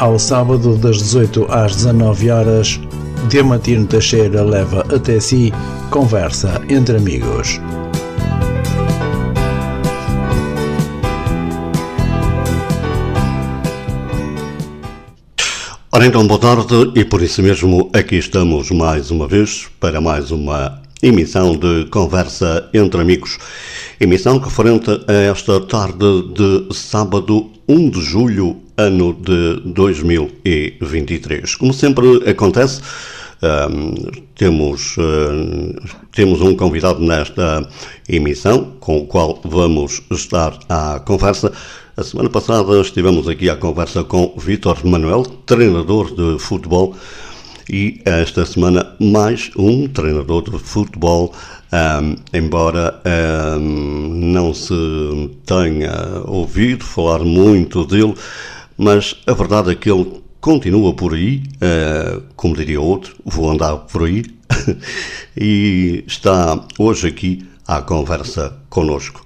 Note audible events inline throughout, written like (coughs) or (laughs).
Ao sábado, das 18 às 19 horas, Diamantino Teixeira leva até si conversa entre amigos. Ora então, boa tarde e por isso mesmo aqui estamos mais uma vez para mais uma emissão de Conversa entre Amigos. Emissão referente a esta tarde de sábado 1 de julho, ano de 2023. Como sempre acontece, um, temos, uh, temos um convidado nesta emissão com o qual vamos estar à conversa. A semana passada estivemos aqui à conversa com Vítor Manuel, treinador de futebol e esta semana mais um treinador de futebol, um, embora um, não se tenha ouvido falar muito dele, mas a verdade é que ele continua por aí, uh, como diria outro, vou andar por aí, (laughs) e está hoje aqui à conversa conosco.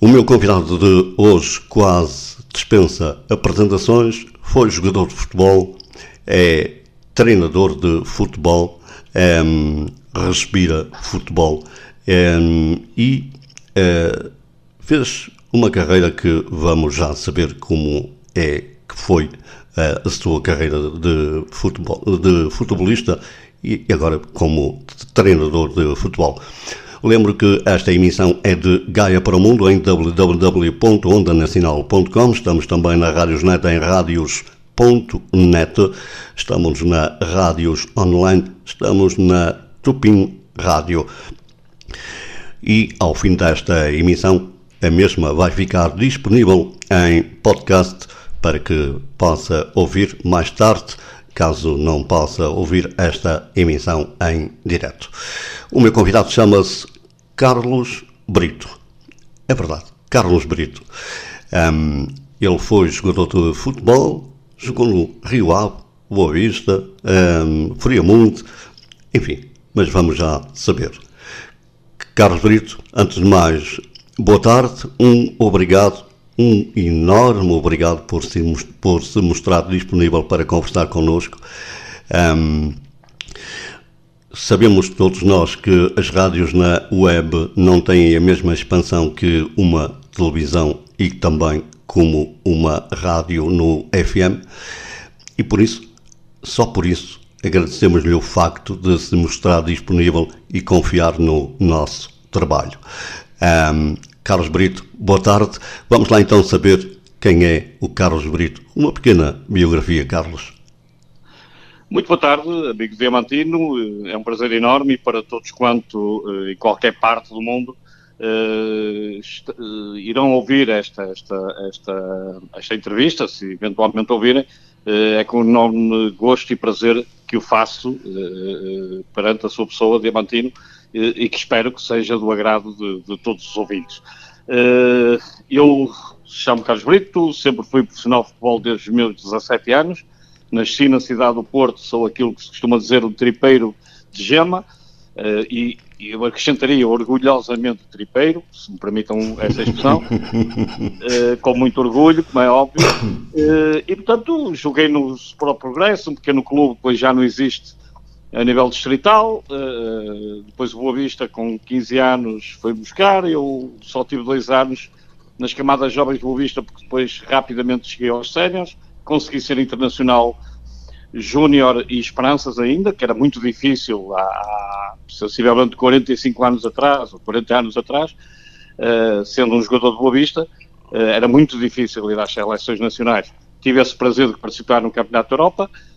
O meu convidado de hoje quase dispensa apresentações, foi jogador de futebol, é treinador de futebol, um, respira futebol um, e uh, fez uma carreira que vamos já saber como é que foi uh, a sua carreira de, futebol, de futebolista e agora como treinador de futebol. Lembro que esta emissão é de Gaia para o Mundo em www.ondanacional.com. Estamos também na Rádios Net em rádios net estamos na Rádios Online, estamos na Tupim Rádio. E ao fim desta emissão, a mesma vai ficar disponível em podcast para que possa ouvir mais tarde, caso não possa ouvir esta emissão em direto. O meu convidado chama-se Carlos Brito. É verdade, Carlos Brito. Um, ele foi jogador de futebol, jogou no Rio Ave, Boa Vista, um, enfim, mas vamos já saber. Carlos Brito, antes de mais, boa tarde, um obrigado, um enorme obrigado por se, por se mostrar disponível para conversar connosco. Um, sabemos todos nós que as rádios na web não têm a mesma expansão que uma televisão e também como uma rádio no FM e por isso, só por isso, agradecemos-lhe o facto de se mostrar disponível e confiar no nosso trabalho. Um, Carlos Brito, boa tarde. Vamos lá então saber quem é o Carlos Brito. Uma pequena biografia, Carlos. Muito boa tarde, amigo Diamantino. É um prazer enorme para todos quanto eh, em qualquer parte do mundo uh, irão ouvir esta, esta, esta, esta entrevista, se eventualmente ouvirem, é com enorme gosto e prazer que o faço perante a sua pessoa, Diamantino, e que espero que seja do agrado de, de todos os ouvintes. Eu chamo Carlos Brito, sempre fui profissional de futebol desde os meus 17 anos, nasci na cidade do Porto, sou aquilo que se costuma dizer o tripeiro de Gema, Uh, e, e, eu acrescentaria orgulhosamente tripeiro, se me permitam essa expressão, uh, (laughs) com muito orgulho, como é óbvio. Uh, e, portanto, joguei no Sport Progresso, um pequeno clube, depois já não existe a nível distrital. depois o Boa Vista, com 15 anos, foi buscar. Eu só tive dois anos nas camadas jovens de Boa Vista, porque depois rapidamente cheguei aos séniores. Consegui ser internacional Júnior e Esperanças ainda, que era muito difícil há sensivelmente 45 anos atrás, ou 40 anos atrás, uh, sendo um jogador de Boa Vista, uh, era muito difícil ir às seleções nacionais. Tive esse prazer de participar no Campeonato da Europa, uh,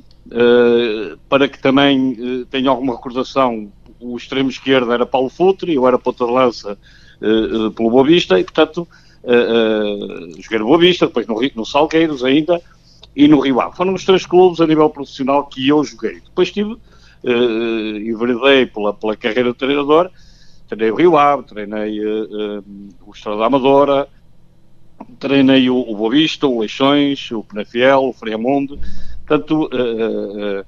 para que também tenha alguma recordação, o extremo esquerdo era Paulo Futre, eu era ponta de lança pelo Boa Vista, e portanto joguei no Boa Vista, depois no, no Salgueiros ainda, e no Rio Ave. Foram os três clubes a nível profissional que eu joguei. Depois tive, uh, enveredei pela, pela carreira de treinador, treinei o Rio Ave, treinei uh, o Estrada da Amadora, treinei o, o Boavista, o Leixões, o Penafiel, o Friamundo, portanto, uh,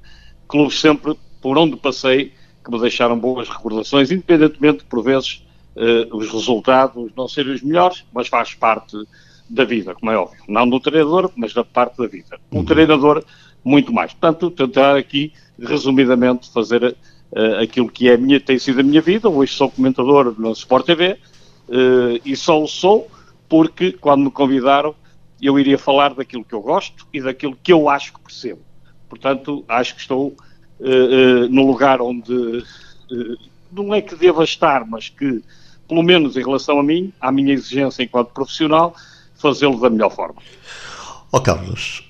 clubes sempre por onde passei que me deixaram boas recordações, independentemente, por vezes, os resultados não serem os melhores, mas faz parte da vida, como é óbvio. Não do treinador, mas da parte da vida. Um uhum. treinador, muito mais. Portanto, tentar aqui, resumidamente, fazer uh, aquilo que é minha, tem sido a minha vida. Hoje sou comentador no Sport TV uh, e só o sou porque, quando me convidaram, eu iria falar daquilo que eu gosto e daquilo que eu acho que percebo. Portanto, acho que estou uh, no lugar onde não é que deva estar, mas que, pelo menos em relação a mim, à minha exigência enquanto profissional, fazê-lo da melhor forma. Ó oh, Carlos,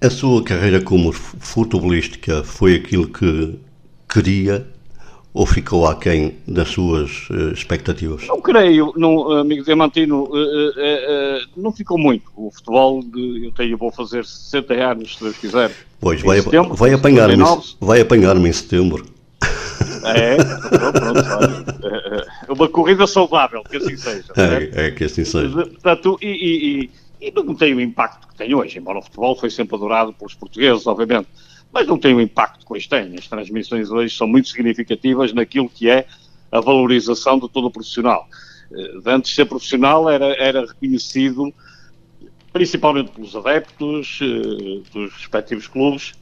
a sua carreira como futebolística foi aquilo que queria ou ficou aquém das suas uh, expectativas? Não creio, não, amigo Diamantino, uh, uh, não ficou muito. O futebol, de, eu tenho, vou fazer 60 anos, se Deus quiser. Pois, vai, setembro, vai apanhar-me vai apanhar em setembro. É, pronto, pronto, é, é uma corrida saudável, que assim seja. É, é que assim seja. Portanto, e, e, e, e não tem o impacto que tem hoje, embora o futebol foi sempre adorado pelos portugueses, obviamente mas não tem o impacto que hoje tem. As transmissões hoje são muito significativas naquilo que é a valorização de todo o profissional. Eh, de antes ser profissional era, era reconhecido principalmente pelos adeptos uh, dos respectivos clubes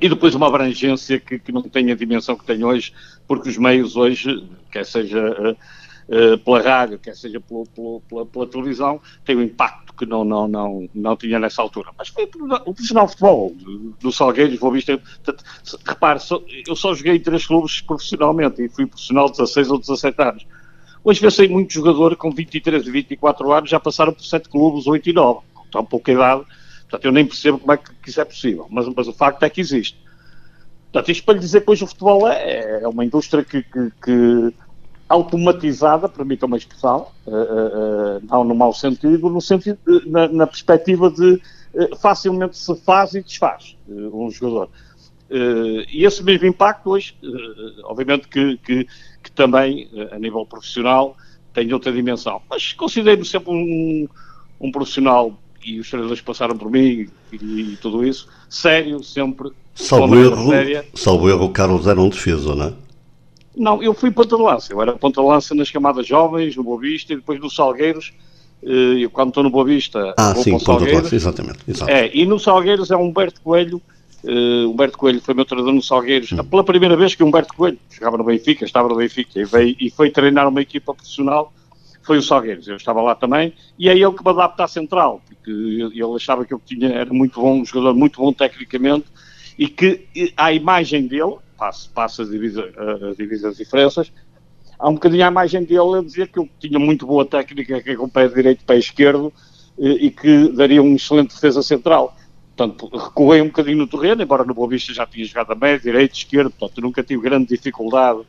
e depois uma abrangência que, que, não tem a dimensão que tem hoje, porque os meios hoje, quer seja uh, pela rádio, quer seja pelo, pelo, pela, pela, televisão, têm um impacto que não, não, não, não tinha nessa altura. Mas foi o profissional de futebol do Salgueiros, vou visto. Repare, eu só joguei em três clubes profissionalmente e fui profissional de 16 ou 17 anos. Hoje vê-se muito jogador com 23 e 24 anos já passaram por 7 clubes, 8 e 9, com tão pouca idade. Portanto, eu nem percebo como é que, isso é possível, mas, mas o facto é que existe. Portanto, isto para lhe dizer que hoje o futebol é, é uma indústria que, que, que automatizada, permitam uma expressão, uh, uh, não no mau sentido, no sentido, na, na, perspectiva de facilmente se faz e desfaz um jogador. e esse mesmo impacto hoje, obviamente que, que, que também, a nível profissional, tem outra dimensão. Mas considero-me sempre um, um profissional, e os treinadores passaram por mim e, e tudo isso, sério, sempre. Salvo erro, salvo erro, o Carlos era um defesa, não é? Não, eu fui ponta de lança. Eu era ponta de lança nas camadas jovens, no Boa Vista, e depois no Salgueiros. Eh, eu, quando estou no Boa Vista, ah, vou sim, para o ponta de lança, exatamente. Exato. É, e no Salgueiros é Humberto Coelho. Uh, Humberto Coelho foi meu treinador no Salgueiros. Hum. Pela primeira vez que Humberto Coelho jogava no Benfica, estava no Benfica e, veio, e foi treinar uma equipa profissional. Foi o Salgueiros. Eu estava lá também. E é ele que me adapta à central, porque ele achava que eu tinha, era muito bom, um jogador muito bom tecnicamente e que a imagem dele passo, passo a, divisa, a divisar as diferenças, há um bocadinho a imagem dele a dizer que eu tinha muito boa técnica que é com o pé direito pé esquerdo e que daria um excelente defesa central. Portanto, recuei um bocadinho no terreno, embora no Boa Vista já tinha jogado a médio, direito, esquerdo, portanto, nunca tive grande dificuldade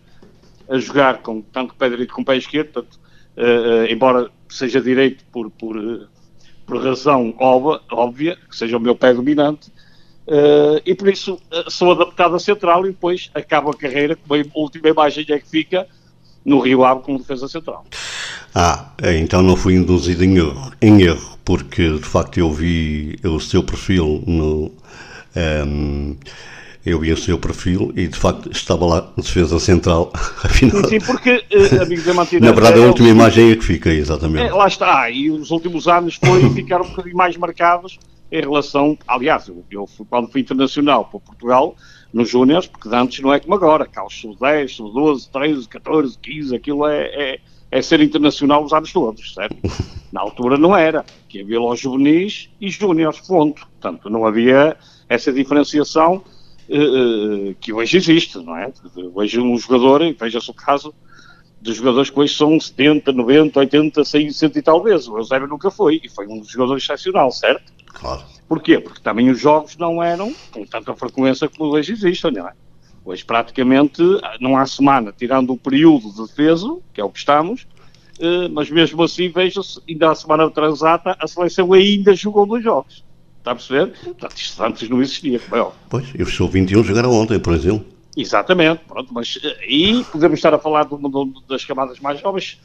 a jogar com tanto pé direito como pé esquerdo, portanto, uh, uh, embora seja direito por, por, uh, por razão óbvia, que seja o meu pé dominante, Uh, e por isso uh, sou adaptado a central e depois acabo a carreira, com a última imagem é que fica no Rio Ave como defesa central. Ah, é, então não fui induzido em erro, em erro porque de facto eu vi o seu perfil no. Um, ehm, eu vi o seu perfil e de facto estava lá defesa central. (laughs) Afinal, sim, porque, uh, amigos da Na verdade, a última imagem é que fica, exatamente. É, lá está, e os últimos anos foi ficar um bocadinho mais marcados em relação, aliás, eu, eu quando fui internacional para Portugal, nos Júniors, porque antes não é como agora, cá os sub-10, sub-12, 13, 14, 15, aquilo é, é, é, ser internacional os anos todos, certo? (laughs) Na altura não era, que havia lá os juvenis e júniores, ponto. Portanto, não havia essa diferenciação uh, que hoje existe, não é? Hoje um jogador, veja-se o caso dos jogadores que hoje são 70, 90, 80, 100, 100 e tal vezes. O Eusébio nunca foi, e foi um jogador excepcional, certo? Claro. Porquê? Porque também os jogos não eram com tanta frequência como hoje existem, não é? Hoje praticamente não há semana, tirando o período de defesa, que é o que estamos, eh, mas mesmo assim, veja-se, ainda a semana transata, a seleção ainda jogou dois jogos. Está a perceber? Portanto, isto antes não existia, como é óbvio. Pois, e os sub-21 jogaram ontem, por exemplo. Exatamente, pronto, mas aí eh, podemos estar a falar do, do, das camadas mais jovens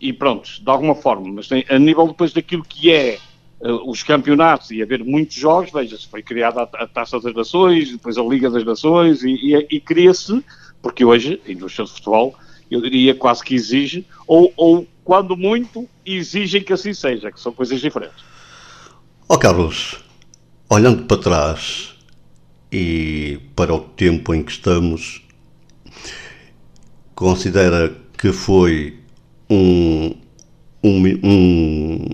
e pronto, de alguma forma, mas a nível depois daquilo que é os campeonatos e haver muitos jogos, veja-se, foi criada a, a, Taça das Nações, depois a Liga das Nações e, e, e cria-se, porque hoje a indústria de futebol, eu diria quase que exige, ou, ou quando muito, exigem que assim seja, que são coisas diferentes. Ó oh, Carlos, olhando para trás e para o tempo em que estamos, considera que foi um, um, um,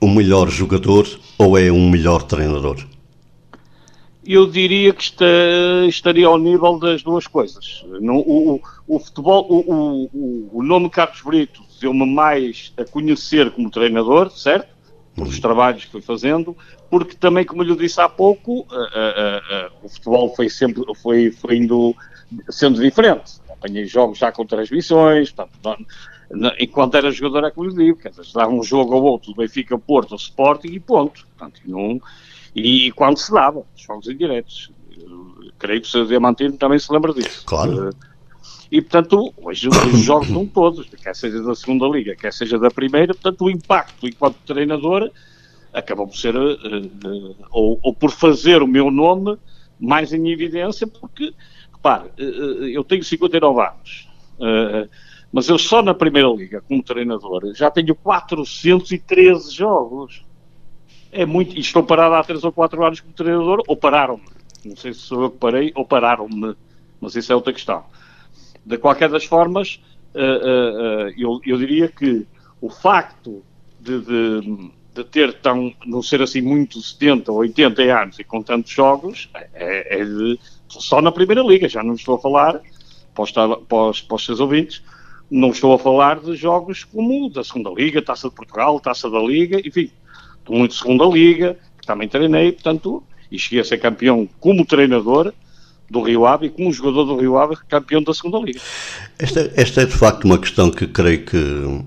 um melhor jogador ou é um melhor treinador? Eu diria que está, estaria ao nível das duas coisas. No, o, o, futebol, o, o, o nome Carlos Brito deu-me mais a conhecer como treinador, certo? Por os uhum. trabalhos que foi fazendo, porque também, como eu lhe disse há pouco, uh, uh, uh, o futebol foi sempre foi, foi indo sendo diferente. Apanhei jogos já com transmissões, portanto, enquanto era jogador é como lhe digo, quer dizer, dava um jogo ou outro do Benfica, Porto, Sporting e ponto. Portanto, não, e quando se dava, jogos indiretos. creio que o Sr. Diamantino também se lembra disso. Claro. E, portanto, hoje os jogos são todos, quer seja da segunda liga, quer seja da primeira, portanto, o impacto enquanto treinador acabou por ser, uh, uh, ou, ou, por fazer o meu nome mais em evidência, porque, repare, uh, eu tenho 59 anos, mas eu só na primeira liga, como treinador, já tenho 413 jogos. É muito, e estou parado há 3 ou 4 anos como treinador, ou pararam-me. Não sei se sou eu que parei ou pararam-me, mas isso é outra questão. De qualquer das formas, uh, uh, uh, eu, eu, diria que o facto de, de, de, ter tão, não ser assim muito 70 ou 80 anos e com tantos jogos, é, é de, só na Primeira Liga, já não estou a falar, para os, para, os, para os seus ouvintes, não estou a falar de jogos como da Segunda Liga, Taça de Portugal, Taça da Liga, enfim, muito Segunda Liga, que também treinei, portanto, e cheguei a ser campeão como treinador, do Rio Ave e como jogador do Rio Ave campeão da segunda liga. Esta, esta é de facto uma questão que creio que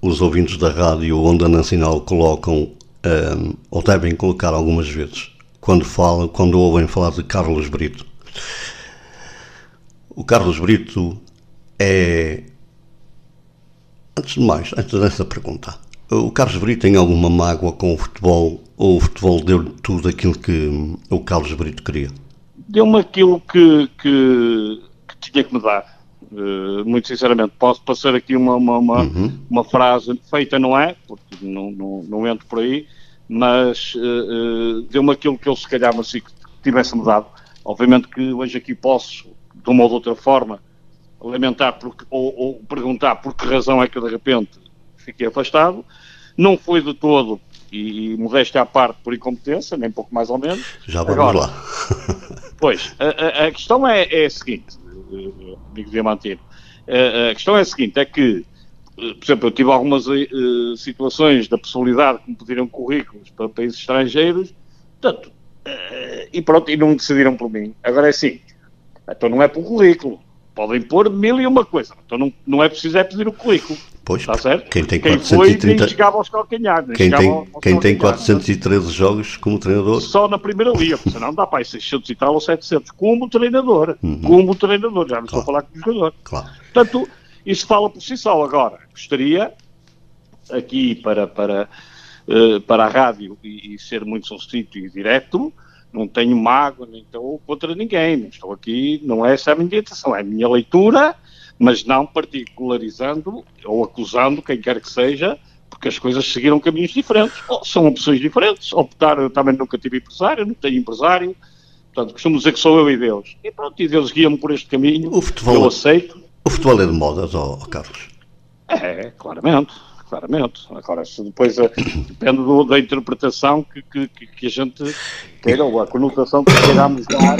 os ouvintes da rádio Onda Nacional colocam um, ou devem colocar algumas vezes quando falam, quando ouvem falar de Carlos Brito. O Carlos Brito é antes de mais, antes dessa pergunta, o Carlos Brito tem alguma mágoa com o futebol ou o futebol deu tudo aquilo que o Carlos Brito queria? deu-me aquilo que, que, que, tinha que me dar. Uh, muito sinceramente, posso passar aqui uma, uma, uma, uhum. uma, frase feita, não é? Porque não, não, não entro por aí, mas uh, uh, deu-me aquilo que eu se calhar assim, que tivesse-me dado. Obviamente que hoje aqui posso, de uma ou de outra forma, lamentar porque, ou, ou perguntar por que razão é que de repente fiquei afastado. Não foi de todo e modéstia à parte por incompetência, nem pouco mais ou menos. Já vamos Agora, lá. (laughs) pois, a, a, questão é, é, a seguinte, amigo Diamantino, a, a, questão é a seguinte, é que, por exemplo, eu tive algumas uh, situações da possibilidade que me pediram currículos para países estrangeiros, portanto, uh, e pronto, e não decidiram por mim. Agora é assim, então não é por currículo, podem pôr mil e uma coisa, então não, não é preciso é pedir o currículo. Pois, está certo? Quem tem quem 430... foi chegava aos calcanhares. Quem tem, quem tem 413 jogos como treinador? Só na primeira liga, porque senão dá para 600 e tal ou 700 como treinador. Uhum. Como treinador, já não claro. estou a falar como jogador. Claro. Portanto, isso fala por si só. Agora, gostaria aqui para, para, uh, para a rádio e, e ser muito sucinto e direto, não tenho mágoa, nem estou contra ninguém. Não estou aqui, não é essa a minha intenção, é a minha leitura mas não particularizando ou acusando quem quer que seja, porque as coisas seguiram caminhos diferentes, ou são opções diferentes. Optar, eu também nunca tive empresário, não tenho empresário, portanto, costumo dizer que sou eu e Deus. E pronto, e Deus guia-me por este caminho, o futebol, eu aceito. O futebol é de modas, oh, Carlos? É, claramente, claramente. Agora, se depois eh, depende do, da interpretação que, que, que, a gente queira, ou a conotação que queiramos dar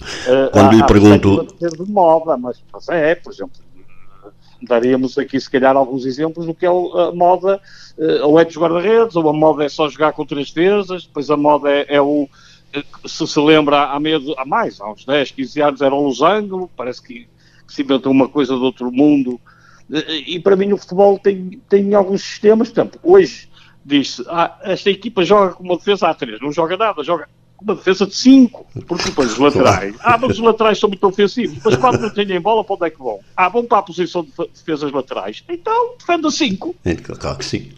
Uh, Quando lhe pergunto. de moda, mas, mas, é, por exemplo, daríamos aqui se calhar alguns exemplos do que é a moda, ou é dos guarda-redes, ou a moda é só jogar com três defesas, depois a moda é, é o. Se se lembra, há, medo, há mais, há uns 10, 15 anos era o losango, parece que, que se inventou uma coisa de outro mundo. E, para mim o futebol tem, tem alguns sistemas, portanto, hoje diz-se, ah, esta equipa joga com uma defesa a 3, não joga nada, joga uma defesa de 5, porque depois os laterais. Ah, mas os laterais são muito ofensivos. Mas quando não têm bola, para onde é que vão? Ah, vão para a posição de defesas laterais. Então, defenda 5. É, claro que sim.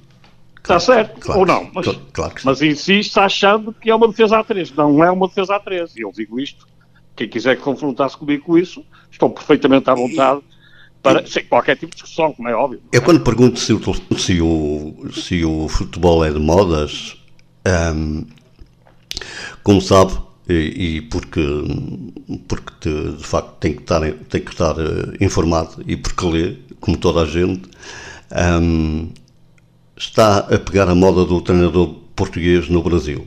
Está certo? Claro, Ou não? Mas, claro mas insiste achando que é uma defesa a 3. Não é uma defesa a 3. E eu digo isto. Quem quiser que confrontasse comigo com isso, estou perfeitamente à vontade para sim, qualquer tipo de discussão, como é óbvio. Eu quando pergunto se o, se o, se o futebol é de modas, um, como sabe, e, e, porque, porque de, de, facto tem que estar, tem que estar uh, informado e porque lê, como toda a gente, um, está a pegar a moda do treinador português no Brasil.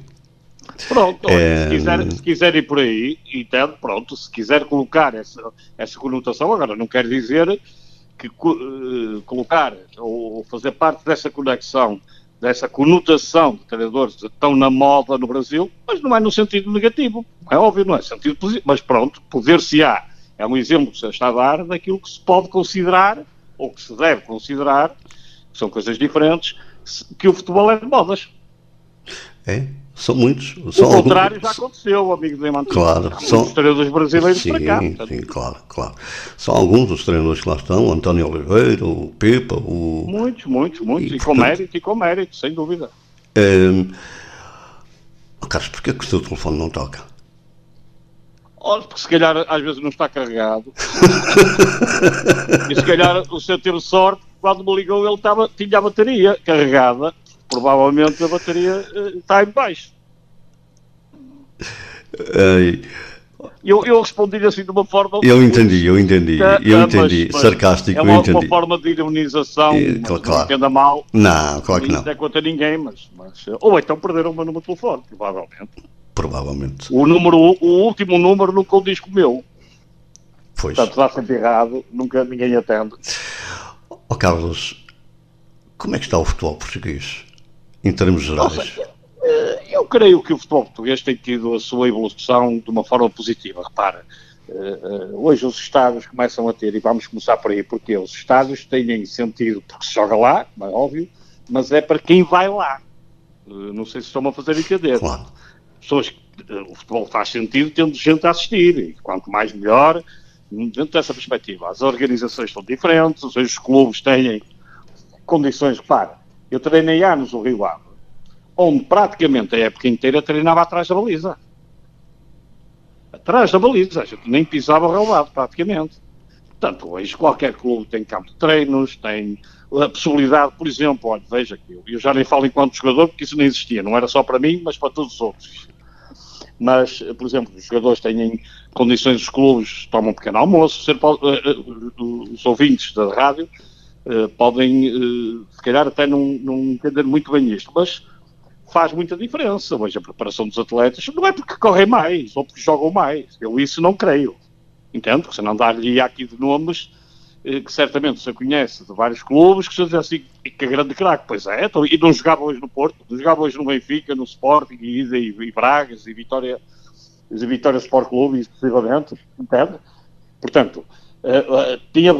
Pronto, é... se, quiser, se quiser ir por aí, entendo, pronto, se quiser colocar essa, essa conotação, agora não quer dizer que uh, colocar ou fazer parte dessa conexão, dessa conotação de treinadores estão na moda no Brasil, mas não é no sentido negativo, é óbvio, não é sentido positivo, mas pronto, poder-se-á, é um exemplo que se está a dar daquilo que se pode considerar, ou que se deve considerar, que são coisas diferentes, que o futebol é de modas. É? São muitos. São o contrário alguns... já aconteceu, amigo de Mantinho. Claro. São os treinadores brasileiros sim, para cá. Sim, claro, claro. São alguns dos treinadores que lá estão, o António Oliveira, o Pepa, o... Muitos, muitos, muitos. E, e portanto... com mérito, e com mérito, sem dúvida. Um... Oh, Carlos, porquê que o seu telefone não toca? Olha, porque se calhar às vezes não está carregado. (laughs) e se calhar o senhor teve sorte, quando me ligou ele estava, tinha a bateria carregada provavelmente a bateria uh, está em baixo. Eu, eu respondi-lhe assim de uma forma. Eu entendi, eu entendi, eu entendi, mas, sarcástico, é uma, eu entendi. uma forma de ironização, é, claro, claro. não entenda mal. Não, claro que não. Não é contra ninguém, mas, mas. Ou então perderam o meu número de telefone, provavelmente. Provavelmente. O, número, o último número nunca o diz como meu. Pois. Portanto, dá sempre errado, nunca ninguém atende. Ó oh, Carlos, como é que está o futebol português? Em termos gerais? Eh, eu creio que o futebol português tem tido a sua evolução de uma forma positiva. Repara, eh, eh, hoje os estádios começam a ter, e vamos começar por aí, porque os estádios têm sentido porque se joga lá, é óbvio, mas é para quem vai lá. Não sei se estão a fazer entender. Claro. Pessoas, o futebol faz sentido tendo gente a assistir, e quanto mais melhor, dentro dessa perspectiva. As organizações são diferentes, os clubes têm condições, repara, eu treinei anos o Rio Ave, onde praticamente a época inteira treinava atrás da baliza. Atrás da baliza, a gente nem pisava o Rio praticamente. Portanto, hoje qualquer clube tem campo de treinos, tem a possibilidade, por exemplo, olha, veja eu, eu já nem falo enquanto jogador, porque isso não existia, não era só para mim, mas para todos os outros. Mas, por exemplo, os jogadores têm condições, os clubes tomam um pequeno almoço, ser, uh, uh, os ouvintes da rádio uh, podem, uh, se calhar, até não, não entender muito bem isto, mas faz muita diferença. Hoje a preparação dos atletas não é porque correm mais ou porque jogam mais. Eu isso não creio. Entendo? Se não dar-lhe aqui de nomes uh, que certamente se conhece de vários clubes que se diz assim, que é grande craque. Pois é, então, e não jogava hoje no Porto, não jogava hoje no Benfica, no Sporting, e, e, e Bragas, e Vitória, e Vitória Sport Clube, exclusivamente, entende? Portanto, tinha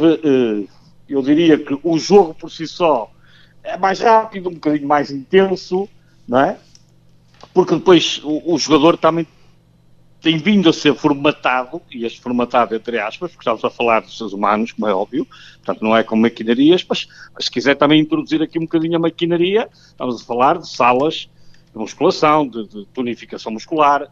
eu diria que o jogo por si só é mais rápido, um bocadinho mais intenso, não é? Porque depois o, o jogador também tem vindo a ser formatado, e este formatado entre aspas, porque estamos a falar de seres humanos, como é óbvio, portanto não é com maquinarias, mas, mas se quiser também introduzir aqui um bocadinho a maquinaria, estamos a falar de salas de musculação, de, de tonificação muscular,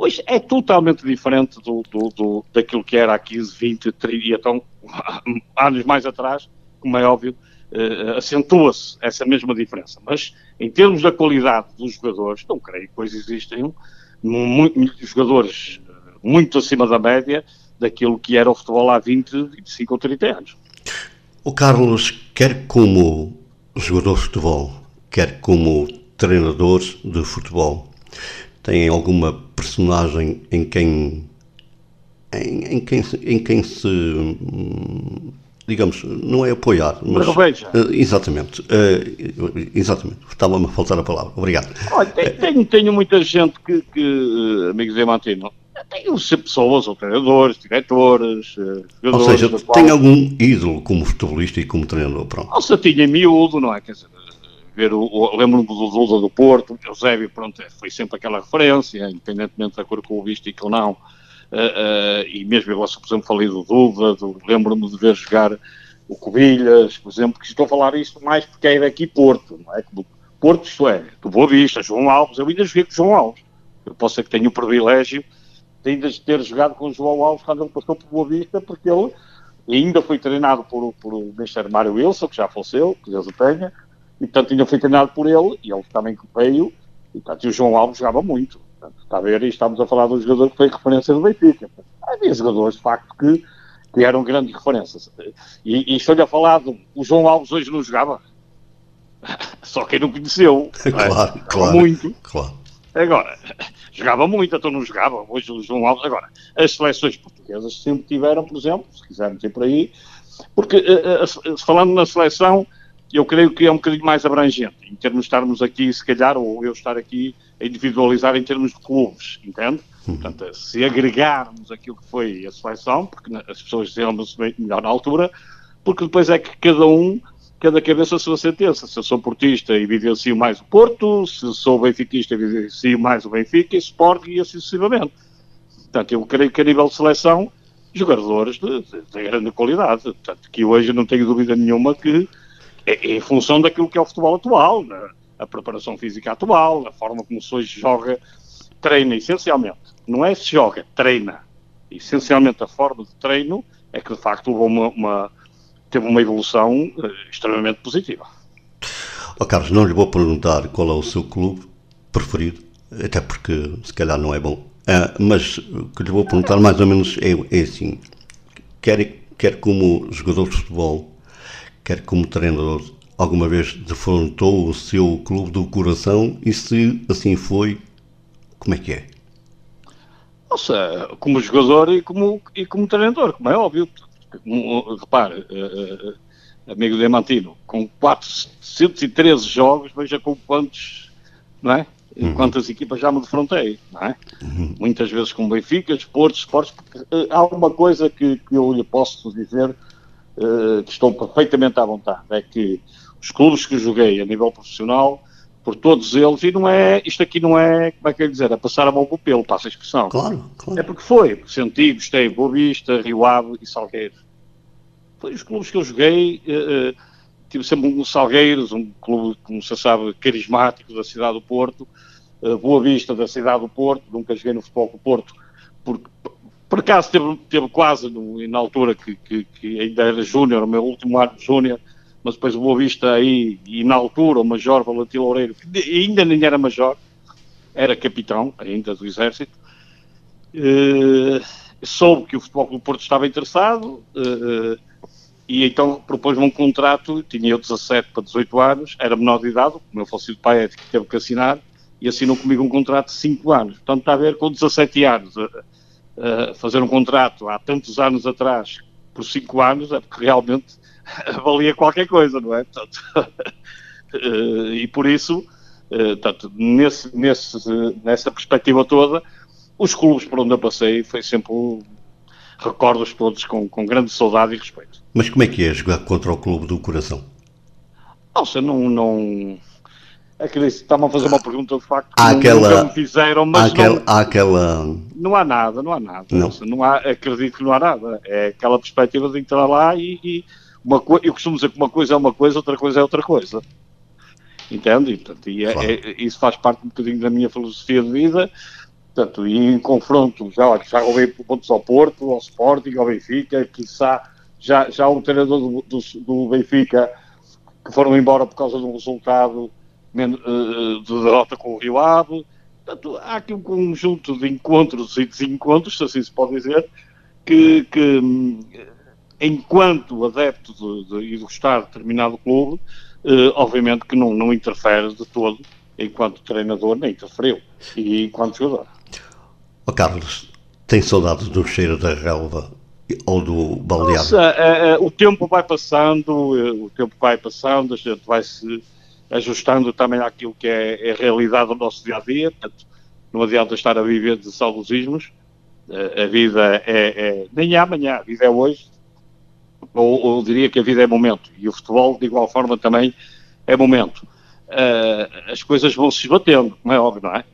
Hoje é totalmente diferente do, do, do, daquilo que era há 15, 20, 30, então, (laughs) anos mais atrás, como é óbvio, uh, acentua-se essa mesma diferença. Mas, em termos da qualidade dos jogadores, não creio que hoje existem muitos jogadores eh, muito acima da média daquilo que era o futebol há 20, 25 ou 30 anos. O Carlos, quer como jogador de futebol, quer como treinador de futebol, tem alguma personagem em quem em, em, quem, em quem se digamos, não é apoiar, mas uh, exatamente, uh, exatamente, estava-me a faltar a palavra, obrigado. Olha, tenho, tenho muita gente que, que amigos de Mantino, tenho pessoas, ou treinadores, diretores, Ou seja, tem algum ídolo como futebolista e como treinador, pronto. Ou se tinha miúdo, não é? Quer dizer, ver o, o lembro-me do Duda do Porto, Eusébio, pronto, foi sempre aquela referência, independentemente da cor clubística ou não, uh, uh, e mesmo eu, por exemplo, falei do Duda, lembro-me de ver jogar o Covilhas, por exemplo, que estou a falar isto mais porque é daqui Porto, não é? Porto, isto é, do Boa Vista, João Alves, eu ainda joguei com João Alves, eu posso ser que tenha o privilégio de ainda ter jogado com o João Alves quando ele passou por Boa Vista, porque ele ainda foi treinado por, por o Mr. Mário Wilson, que já faleceu, que Deus o tenha, e portanto ainda foi treinado por ele, e ele também veio, e, portanto, e o João Alves jogava muito. Portanto, está a ver, e estamos a falar de um jogador que foi referência do Benfica. Havia jogadores, de facto, que, que eram grandes referências. E, e estou-lhe a falar, do, o João Alves hoje não jogava. (laughs) Só quem não conheceu. (laughs) claro, é? claro. Muito. Claro. Agora, jogava muito, então não jogava. Hoje o João Alves. Agora, as seleções portuguesas sempre tiveram, por exemplo, se quisermos ir por aí, porque uh, uh, falando na seleção, eu creio que é um bocadinho mais abrangente, em termos de estarmos aqui, se calhar, ou eu estar aqui a individualizar em termos de clubes, entende? Uhum. Portanto, se agregarmos aquilo que foi a seleção, porque as pessoas diziam-se melhor na altura, porque depois é que cada um cada cabeça a sua sentença. Se eu sou portista, evidencio mais o Porto, se sou benfiquista, evidencio mais o Benfica, e Sport e assim sucessivamente. Portanto, eu creio que a nível de seleção, jogadores de, de, de grande qualidade. Portanto, que hoje não tenho dúvida nenhuma que em função daquilo que é o futebol atual, né? a preparação física atual, a forma como se hoje joga, treina essencialmente. Não é se joga, treina. Essencialmente a forma de treino é que de facto uma, uma teve uma evolução uh, extremamente positiva. Oh, Carlos, não lhe vou perguntar qual é o seu clube preferido, até porque se calhar não é bom, uh, mas o que lhe vou perguntar mais ou menos é, é assim, quer, quer como jogador de futebol, quer como treinador, alguma vez defrontou o seu clube do coração e se assim foi, como é que é? Nossa, como jogador e como, e como treinador, como é óbvio repare, uh, uh, amigo Diamantino, com 413 jogos, veja com quantos, não é? Uhum. Quantas equipas já me defrontei, não é? Uhum. Muitas vezes com Benfica, Desportos, Esportes, porque uh, há uma coisa que, que, eu lhe posso dizer que estou perfeitamente à vontade, é que os clubes que joguei a nível profissional, por todos eles, e não é, isto aqui não é, como é que eu dizer, é passar a mão para o pelo, passa a expressão. Claro, claro. É porque foi, porque senti, gostei, Boa Vista, Rio Ave e Salgueiros. Foi os clubes que eu joguei, uh, uh, tive sempre um Salgueiros, um clube, como você sabe, carismático da cidade do Porto, Boa Vista da cidade do Porto, nunca joguei no futebol do Porto, porque por acaso teve, teve quase, no, na altura que, que, que ainda era júnior, o meu último ano de júnior, mas depois o Boa Vista aí, e na altura o Major Valentim Loureiro, que ainda nem era Major, era capitão ainda do Exército, uh, soube que o Futebol Clube Porto estava interessado uh, e então propôs-me um contrato, tinha eu 17 para 18 anos, era menor de idade, o meu falecido pai é que teve que assinar, e assinou comigo um contrato de 5 anos. Portanto, está a ver com 17 anos, uh, fazer um contrato há tantos anos atrás por 5 anos, é porque realmente (laughs) valia qualquer coisa, não é? Portanto, (laughs) eh, e por isso, eh, portanto, nesse, nesse, nessa perspectiva toda, os clubes por onde eu passei foi sempre um, recordos todos com, com grande saudade e respeito. Mas como é que é jogar contra o clube do coração? Nossa, não, não, Acredito, está-me a fazer uma pergunta de facto que aquela, nunca me fizeram, mas aquela, não, há aquela... não há nada, não há nada. Não. não há, acredito que não há nada. É aquela perspectiva de entrar lá e, e uma eu costumo dizer que uma coisa é uma coisa, outra coisa é outra coisa. Entende? E, portanto, e é, claro. é, isso faz parte um bocadinho da minha filosofia de vida. Portanto, e em confronto, já, já roubei pontos ao Porto, ao Sporting, ao Benfica, que já, já o treinador do, do, do, Benfica que foram embora por causa de um resultado de derrota com o Rio Ave. Portanto, há aqui um conjunto de encontros e desencontros, se assim se pode dizer, que, que enquanto adepto de, de, e gostar de determinado clube, eh, obviamente que não, não interfere de todo enquanto treinador, nem interferiu, e enquanto jogador. Oh, Carlos, tem saudades do cheiro da relva ou do balneário? Nossa, o tempo vai passando, o tempo vai passando, a gente vai se ajustando também àquilo que é, é a realidade do nosso dia a dia, portanto, não adianta estar a viver de saudosismos, a vida é, é nem é amanhã, a vida é hoje, ou, ou diria que a vida é momento, e o futebol, de igual forma, também é momento. Uh, as coisas vão se esbatendo, como é óbvio, não é?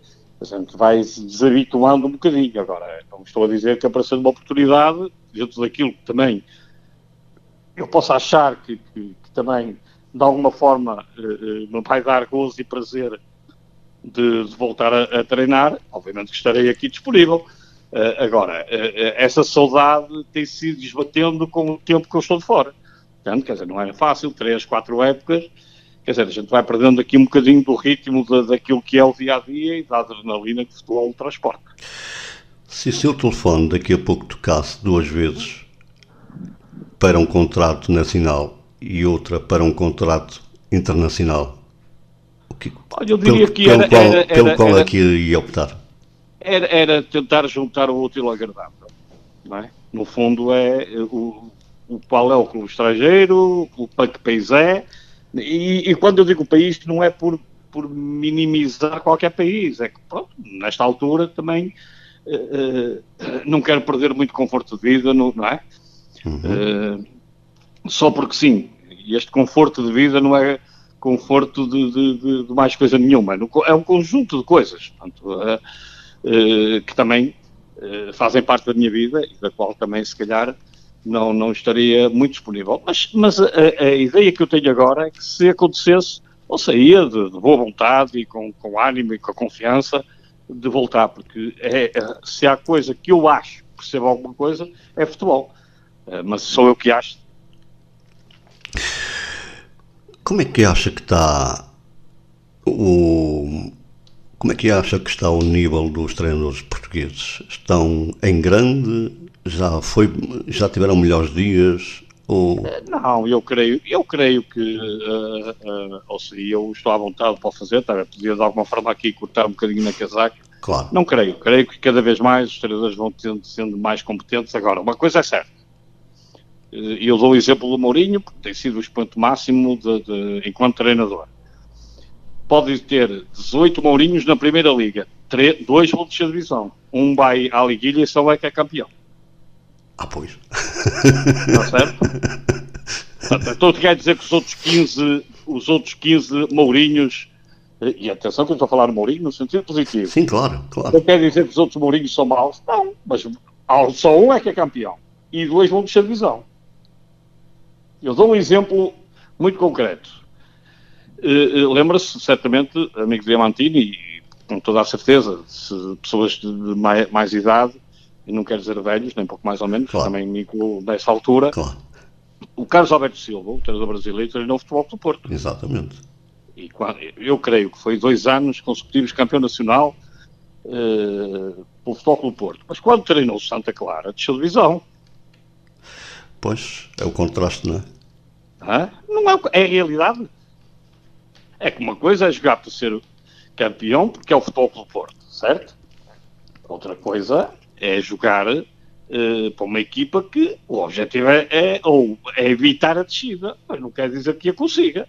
A gente vai se desabituando um bocadinho. Agora, não estou a dizer que aparecendo uma oportunidade, dentro daquilo que também eu posso achar que, que, que também, de alguma forma, uh, me vai dar gozo e prazer de, de voltar a, a, treinar, obviamente que estarei aqui disponível. Uh, agora, essa saudade tem sido desbatendo com o tempo que eu estou de fora. Portanto, quer dizer, não é fácil, três, quatro épocas, quer dizer, a gente vai perdendo aqui um bocadinho do ritmo de, daquilo que é o dia-a-dia -dia e da adrenalina que o futebol transporta. Se o seu telefone daqui a pouco tocasse duas vezes para um contrato nacional e outra para um contrato internacional, o que, Olha, eu diria pelo, que era, pelo qual, era, era, pelo qual era, é que ia optar? Era, era, tentar juntar o útil ao agradável. Não é? No fundo, é o, o qual é o clube estrangeiro, o para que país é, e, e, quando eu digo país, não é por, por minimizar qualquer país, é que, pronto, nesta altura também uh, uh, não quero perder muito conforto de vida, não, não é? Uhum. Uh, só porque sim, este conforto de vida não é conforto de, de, de, mais coisa nenhuma, é um conjunto de coisas portanto, que também fazem parte da minha vida e da qual também, se calhar, não, não estaria muito disponível. Mas, mas a, a, ideia que eu tenho agora é que se acontecesse, eu saía de, de, boa vontade e com, com ânimo e com confiança de voltar, porque é, é, se há coisa que eu acho, percebo alguma coisa, é futebol. É, mas sou eu que acho. Como é que acha que está o. Como é que acha que está o nível dos treinadores portugueses? Estão em grande já foi, já tiveram melhores dias? Ou... Não, eu creio, eu creio que, uh, uh, ou seja, eu estou à vontade para fazer, tá, podia de alguma forma aqui cortar um bocadinho na casaca. Claro. Não creio, creio que cada vez mais os treinadores vão tendo, sendo mais competentes. Agora, uma coisa é certa, e eu dou o exemplo do Mourinho, porque tem sido o expoente máximo de, de, enquanto treinador. Pode ter 18 Mourinhos na Primeira Liga, 3, dois vão descer divisão. Um vai à Liguilha e só é que é campeão. Ah, pois. Está certo? (laughs) então quer dizer que os outros 15, os outros 15 Mourinhos, e atenção que eu estou a falar de Mourinho no sentido positivo. Sim, claro, claro. Não quer dizer que os outros Mourinhos são maus? Não, mas só um é que é campeão. E dois vão descer divisão. Eu dou um exemplo muito concreto. Uh, uh, Lembra-se, certamente, amigo Diamantini, e com toda a certeza, se pessoas de mais, mais idade, e não quero dizer velhos, nem pouco mais ou menos, claro. também me incluo nessa altura. Claro. O Carlos Alberto Silva, o treinador brasileiro, treinou o futebol do Porto. Exatamente. E eu creio que foi dois anos consecutivos campeão nacional uh, pelo futebol do Porto. Mas quando treinou o Santa Clara, desceu divisão. Pois, é o contraste, não é? Não é, é a realidade. É que uma coisa é jogar para ser campeão, porque é o futebol do Porto, certo? Outra coisa é jogar uh, para uma equipa que o objetivo é, é, ou é evitar a descida, mas não quer dizer que a consiga.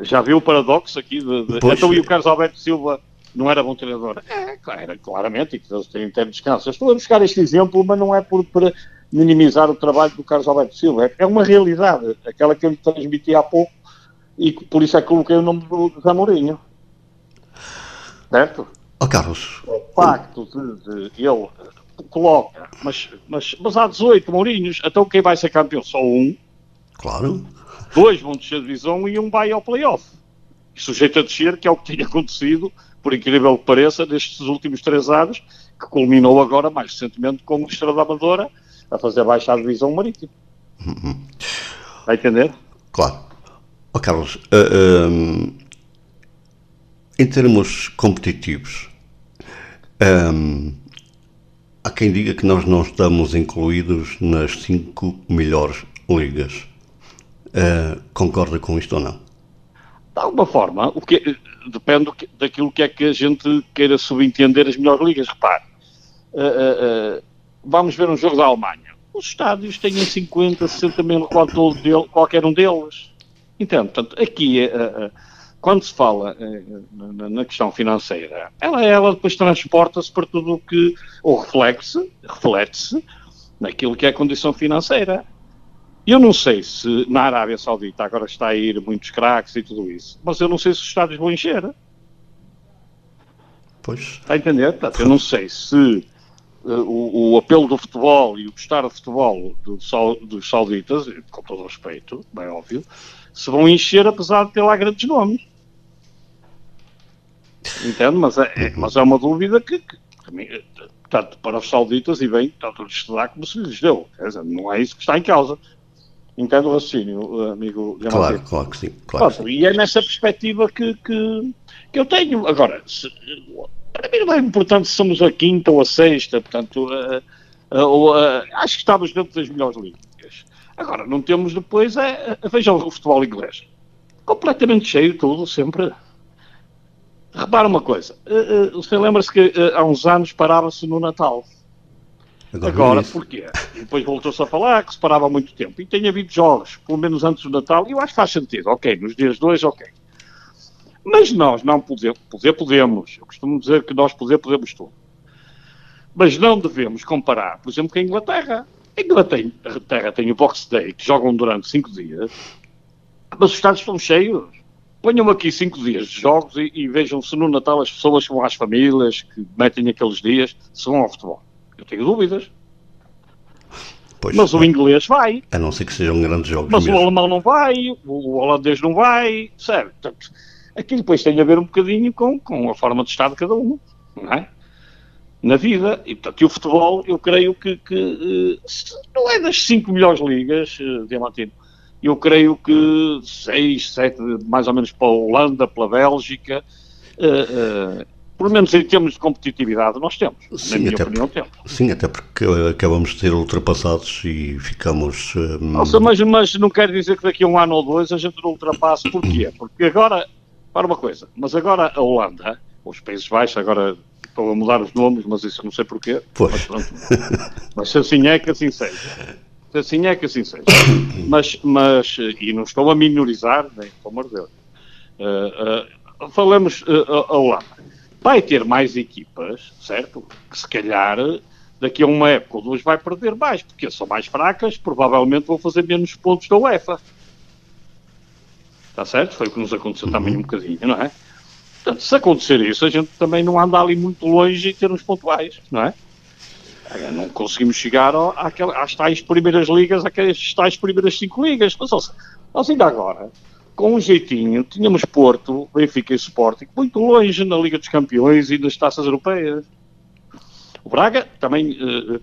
Já viu o paradoxo aqui de, de então e o Carlos Alberto Silva não era bom treinador? É, era claramente, e que eles têm tempo de descanso. Eu estou a buscar este exemplo, mas não é por, por minimizar o trabalho do Carlos Alberto Silva, é, uma realidade, aquela que eu lhe transmiti há pouco, e por isso é que coloquei o nome do Zamorinho. Certo? Oh, Carlos. O facto de, de ele coloca, mas, mas, mas há 18 Mourinhos, então quem vai ser campeão? Só um. Claro. Dois vão descer de divisão e um vai ao playoff. Sujeito a descer, que é o que tinha acontecido, por incrível que pareça, nestes últimos três anos, que culminou agora, mais recentemente, com o Estrela Amadora a fazer baixar a divisão marítima. Uhum. Está a entender? Claro. Oh, Carlos, uh, um, em termos competitivos, um, há quem diga que nós não estamos incluídos nas cinco melhores ligas. Uh, concorda com isto ou não? De alguma forma, o que, depende daquilo que é que a gente queira subentender as melhores ligas. Repare, uh, vamos ver um jogo da Alemanha. Os estádios têm 50, 60 mil qualquer um deles. Entende? Portanto, aqui quando se fala eh, na questão financeira, ela, ela depois transporta-se para tudo o que, ou reflete-se, reflete-se naquilo que é a condição financeira. Eu não sei se na Arábia Saudita agora está a ir muitos craques e tudo isso, mas eu não sei se os estádios vão encher. Pois. Está a entender? Portanto, eu não sei se o, o, apelo do futebol e o gostar do futebol do, dos sauditas, com todo o respeito, bem óbvio, se vão encher apesar de ter lá grandes nomes. Entendo, mas é, é, mas é uma dúvida que, que tanto para os sauditas e bem, tanto lhes se dá como se lhes deu. Dizer, não é isso que está em causa. Entendo o raciocínio, amigo Claro, claro que sim. Claro que sim. E é nessa perspectiva que, que, que eu tenho. Agora, se, para mim não é importante se somos a quinta ou a sexta, portanto, uh, uh, acho que estamos dentro das melhores ligas. Agora, não temos depois, é, vejam o futebol inglês. Completamente cheio, tudo, sempre. Repara uma coisa, você lembra-se que há uns anos parava-se no Natal. Agora, Agora porquê? E depois voltou-se a falar que se parava há muito tempo. E tem havido jogos, pelo menos antes do Natal, e eu acho que faz sentido. Ok, nos dias dois, ok. Mas nós não podemos, poder podemos. Eu costumo dizer que nós poder podemos tudo. Mas não devemos comparar, por exemplo, com a Inglaterra. A Inglaterra tem o Box Day, que jogam durante cinco dias, mas os estádios estão cheios. Ponham aqui cinco dias de jogos e, e, vejam se no Natal as pessoas que vão às famílias, que metem aqueles dias, se vão ao futebol. Eu tenho dúvidas. Pois, mas o inglês vai. A não ser que sejam grandes jogos. Mas mesmo. o alemão não vai, o holandês não vai, sabe? Portanto, aquilo depois tem a ver um bocadinho com, com a forma de estar de cada um, não é? Na vida. E, portanto, e o futebol, eu creio que, que uh, não é das cinco melhores ligas, uh, Diamantino, eu creio que seis, sete, mais ou menos para a Holanda, pela Bélgica, uh, pelo menos em termos de competitividade, nós temos. Sim, na minha até opinião, temos. Sim, até porque acabamos de ser ultrapassados e ficamos. Um... Nossa, mas, mas não quer dizer que daqui a um ano ou dois a gente não ultrapasse. Porquê? Porque agora para uma coisa, mas agora a Holanda, os Países Baixos, agora estão a mudar os nomes, mas isso não sei porquê. Pois. Mas mas se assim é que assim seja. Se assim é que assim seja. (coughs) Mas, mas e não estou a minorizar, nem, pelo amor de Deus. Uh, uh, falamos uh, a Holanda. Vai ter mais equipas, certo? Que se calhar daqui a uma época ou duas vai perder mais, porque são mais fracas, provavelmente vão fazer menos pontos da UEFA. Está certo? Foi o que nos aconteceu uhum. também um bocadinho, não é? Portanto, se acontecer isso, a gente também não anda ali muito longe em termos pontuais, não é? Não conseguimos chegar àquela, às tais primeiras ligas, às tais primeiras cinco ligas. Mas, seja, nós ainda agora, com um jeitinho, tínhamos Porto, Benfica e Sporting muito longe na Liga dos Campeões e nas taças europeias. O Braga também, uh,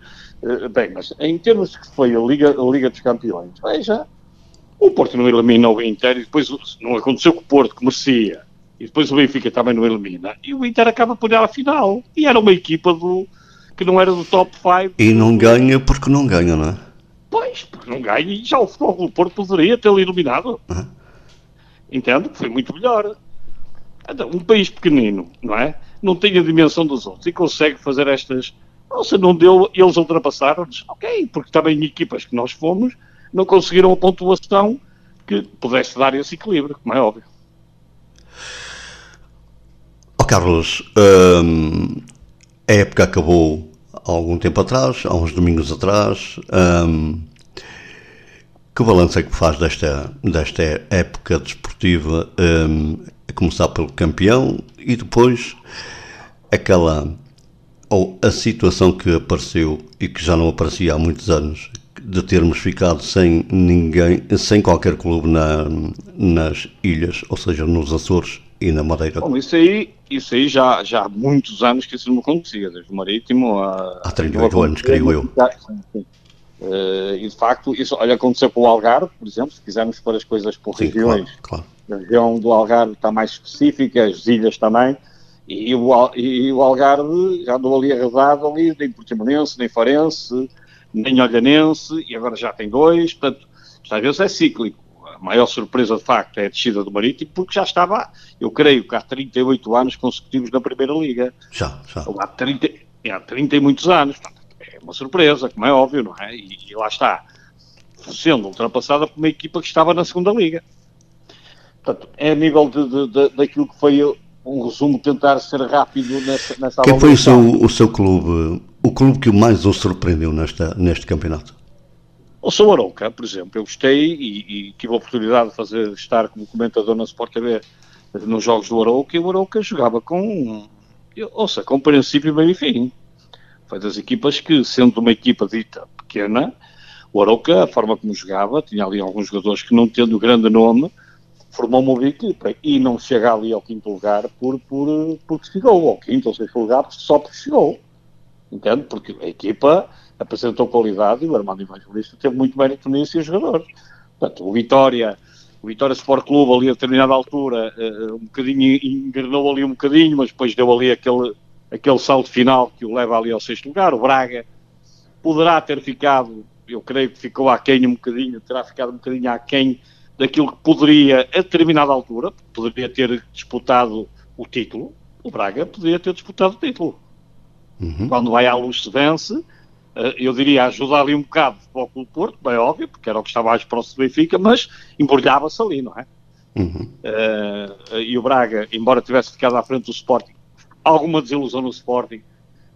uh, bem, mas em termos de que foi a Liga, a Liga dos Campeões, veja, o Porto não elimina o Inter e depois não aconteceu com o Porto, que merecia. E depois o Benfica também não elimina. E o Inter acaba por ir à final. E era uma equipa do, que não era do top 5. E não ganha porque não ganha, não é? Pois, porque não ganha. E já o Futebol do Porto poderia tê-lo eliminado. Uhum. Entendo? Foi muito melhor. Um país pequenino, não é? Não tem a dimensão dos outros e consegue fazer estas. Nossa, não deu, eles ultrapassaram-nos. Ok, porque também equipas que nós fomos não conseguiram a pontuação que pudesse dar esse equilíbrio, como é óbvio. Oh, Carlos, hum, a época acabou há algum tempo atrás, há uns domingos atrás. Hum, que balanço é que faz desta, desta época desportiva, hum, a começar pelo campeão e depois aquela ou a situação que apareceu e que já não aparecia há muitos anos, de termos ficado sem ninguém, sem qualquer clube na, nas ilhas, ou seja, nos Açores e na Madeira. Bom, isso aí, isso aí já, já há muitos anos que isso não acontecia, desde o Marítimo a... Há 38 anos, creio eu. Uh, e de facto, isso olha, aconteceu com o Algarve, por exemplo, se quisermos pôr as coisas por Sim, regiões. Claro, claro. A região do Algarve está mais específica, as ilhas também, e o, e o Algarve já andou ali arredado ali, nem Portimonense, nem Farense, nem Olhanense, e agora já tem dois, portanto, isto às vezes é cíclico. A maior surpresa, de facto, é a descida do Marítimo, porque já estava, eu creio que há 38 anos consecutivos na Primeira Liga. Já, já. Há 30, há 30 e muitos anos. Portanto, é uma surpresa, como é óbvio, não é? E, e lá está, sendo ultrapassada por uma equipa que estava na Segunda Liga. Portanto, é a nível de, de, de, daquilo que foi um resumo, tentar ser rápido nessa, nessa Quem foi o seu, o seu clube, o clube que mais o surpreendeu nesta, neste campeonato? O São Arouca, por exemplo. Eu gostei e, e, tive a oportunidade de fazer, estar como comentador na Sport TV nos jogos do Arouca e o Arouca jogava com, ouça, com princípio, meio e fim. Foi das equipas que, sendo uma equipa dita pequena, o Arouca, a forma como jogava, tinha ali alguns jogadores que não tendo grande nome, formou uma boa equipa e não chega ali ao quinto lugar por, por, porque chegou, ao quinto ou sexto lugar só porque chegou. Entende? Porque a equipa apresentou qualidade e o Armando Evangelista teve muito mérito nisso e os jogadores. Portanto, o Vitória, o Vitória Sport Clube ali a determinada altura, uh, um bocadinho, engrenou ali um bocadinho, mas depois deu ali aquele, aquele salto final que o leva ali ao sexto lugar. O Braga poderá ter ficado, eu creio que ficou aquém um bocadinho, terá ficado um bocadinho aquém daquilo que poderia, a determinada altura, poderia ter disputado o título, o Braga poderia ter disputado o título. Uhum. Quando vai à luz se vence, eh, eu diria, ajuda ali um bocado para o Clube Porto, bem óbvio, porque era o que estava mais próximo do Benfica, mas embrulhava-se ali, não é? Uhum. Uh, e o Braga, embora tivesse ficado à frente do Sporting, alguma desilusão no Sporting,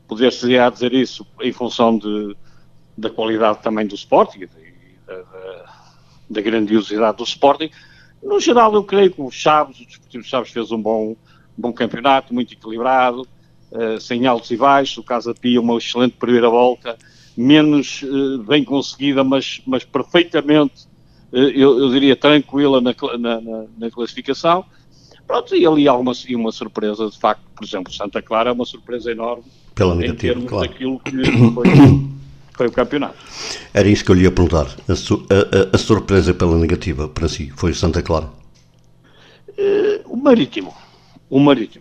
poder-se dizer isso em função de, da qualidade também do Sporting e da, da, da, grandiosidade do Sporting. No geral, eu creio que o Chaves, o Desportivo Chaves fez um bom, bom campeonato, muito equilibrado, sem altos e baixos. O Casa Pia, uma excelente primeira volta, menos uh, bem conseguida, mas, mas perfeitamente, uh, eu, eu, diria, tranquila na, na, na, classificação. Pronto, e ali há uma, uma surpresa, de facto, por exemplo, Santa Clara é uma surpresa enorme. Pela negativa, claro. daquilo que foi, foi, o campeonato. Era isso que eu lhe ia perguntar. A, a, a, surpresa pela negativa para si foi Santa Clara? Uh, o Marítimo. O Marítimo.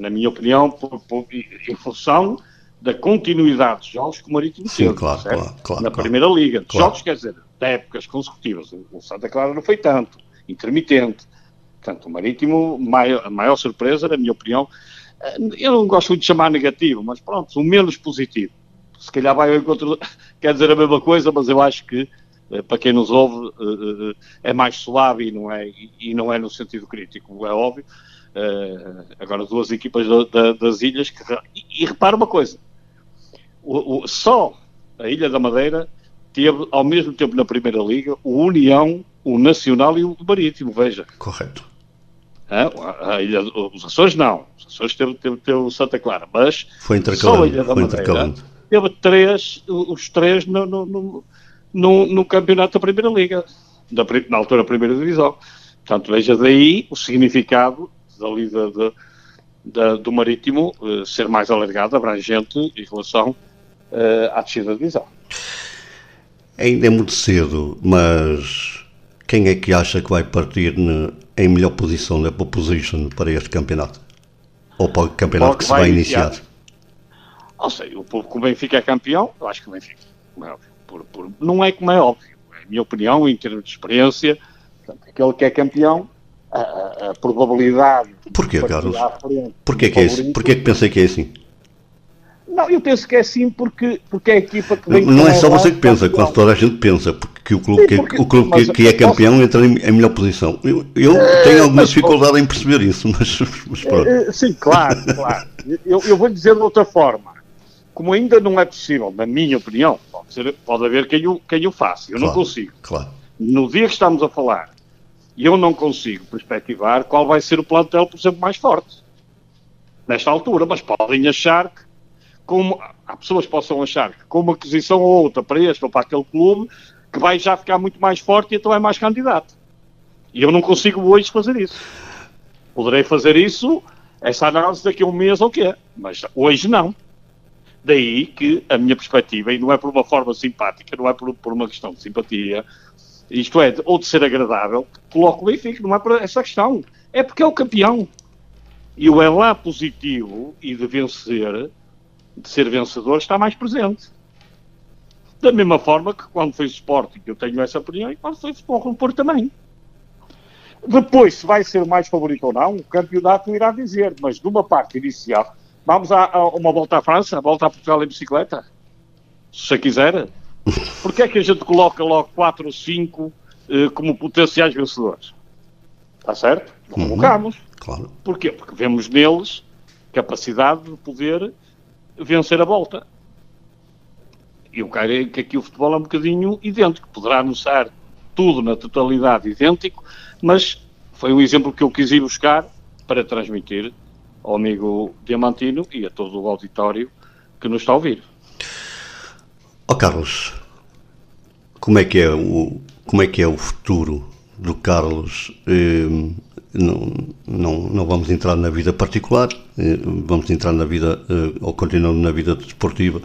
Na minha opinião, por, por, em função da continuidade de jogos que o Marítimo Sim, teve, claro, claro, claro, na claro. Primeira Liga. Claro. Jogos, quer dizer, de épocas consecutivas. O Santa Clara não foi tanto, intermitente. Portanto, o Marítimo, maior, a maior surpresa, na minha opinião, eh, eu não gosto muito de chamar negativo, mas pronto, o menos positivo. Se calhar vai ao encontro, (laughs) quer dizer a mesma coisa, mas eu acho que, eh, para quem nos ouve, eh, é mais suave e não é, e não é no sentido crítico, é óbvio. Agora, duas equipas das ilhas, que, e, e repara uma coisa, o, o, só a Ilha da Madeira teve, ao mesmo tempo na Primeira Liga, o União, o Nacional e o Marítimo, veja. Correto. A, a ilha, os Açores não, os Açores teve, teve, teve o Santa Clara, mas foi só a Ilha da Madeira teve três, os três no, no, no, no, no campeonato da Primeira Liga, da, na altura da Primeira Divisão. Portanto, veja daí o significado da, da, da do Marítimo uh, ser mais alargado, abrangente em relação uh, à descida da divisão. Ainda é muito cedo, mas quem é que acha que vai partir em melhor posição na pole position para este campeonato? Ou para o campeonato que, que se vai iniciar? iniciar? Não sei, o povo que o Benfica é campeão, eu acho que o Benfica, como é óbvio. Por, por, não é como é óbvio, é a minha opinião em termos de experiência. Portanto, aquele que é campeão, a, a, probabilidade. Porquê, Carlos? Porquê que é isso? Porquê que pensei que é assim? Não, eu penso que é assim porque, porque é a equipa que vem. Não, é só você que pensa, quase toda a gente pensa, porque o clube, Sim, porque, que, o clube mas, que, que, é campeão posso... entra em, em, melhor posição. Eu, eu uh, tenho alguma dificuldade em perceber isso, (laughs) mas, mas pronto. Uh, sim, claro, claro. eu, eu vou dizer de outra forma. Como ainda não é possível, na minha opinião, pode, ser, pode haver quem o, quem o faça, eu claro, não consigo. Claro. No dia que estamos a falar, eu não consigo perspectivar qual vai ser o plantel, por exemplo, mais forte. Nesta altura, mas podem achar que como há pessoas que possam achar que com uma aquisição ou outra para este ou para aquele clube, que vai já ficar muito mais forte e então é mais candidato. E eu não consigo hoje fazer isso. Poderei fazer isso, essa análise daqui a um mês ou o quê, mas hoje não. Daí que a minha perspectiva, e não é por uma forma simpática, não é por, por uma questão de simpatia, isto é, ou de ser agradável, coloco o Benfica, não é por essa questão. É porque é o campeão. E o é lá positivo e de vencer de ser vencedor está mais presente. Da mesma forma que quando foi o Sporting, eu tenho essa opinião, e quando foi o Porto também. Depois, se vai ser mais favorito ou não, o campeonato irá dizer, mas de uma parte inicial, vamos a, a uma volta à França, a volta a Portugal em bicicleta, se quiser. Porquê é que a gente coloca logo 4 ou 5 eh, como potenciais vencedores? Está certo? Não uhum, colocamos. Claro. Porquê? Porque vemos neles capacidade de poder vencer a volta. E o cara é que aqui o futebol é um bocadinho idêntico. Poderá anunciar tudo na totalidade idêntico, mas foi um exemplo que eu quis ir buscar para transmitir ao amigo Diamantino e a todo o auditório que nos está a ouvir. Ó oh, Carlos, como é que é o como é que é o futuro do Carlos? Eh, não, não, não vamos entrar na vida particular, eh, vamos entrar na vida, eh, ou continuando na vida desportiva.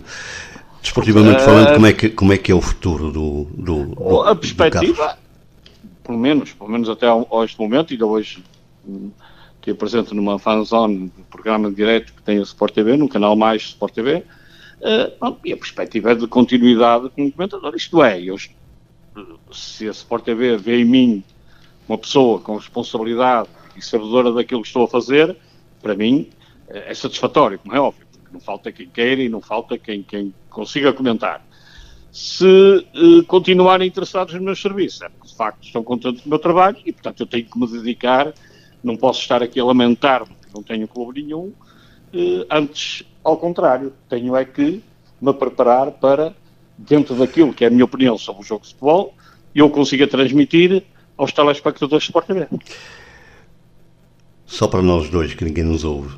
Desportivamente falando, como é que, como é, que é o futuro do, do, do A perspectiva, pelo menos, pelo menos até ao, este momento, ainda hoje estive presente numa fanzone, um programa de direto que tem a Sport TV, no canal Mais Sport TV, uh, e a perspectiva é de continuidade como comentador. Isto é, eu, se a Sport TV vê em mim uma pessoa com responsabilidade e sabedora daquilo que estou a fazer, para mim é satisfatório, como é óbvio, porque não falta quem queira e não falta quem, quem consiga comentar. Se uh, continuarem interessados nos meus serviços, é porque de facto estão contentes do meu trabalho e, portanto, eu tenho que me dedicar, não posso estar aqui a lamentar-me que não tenho clube nenhum, uh, antes, ao contrário, tenho é que me preparar para, dentro daquilo que é a minha opinião sobre o jogo de futebol, eu consiga transmitir aos telespectadores de Sport TV. Só para nós dois, que ninguém nos ouve.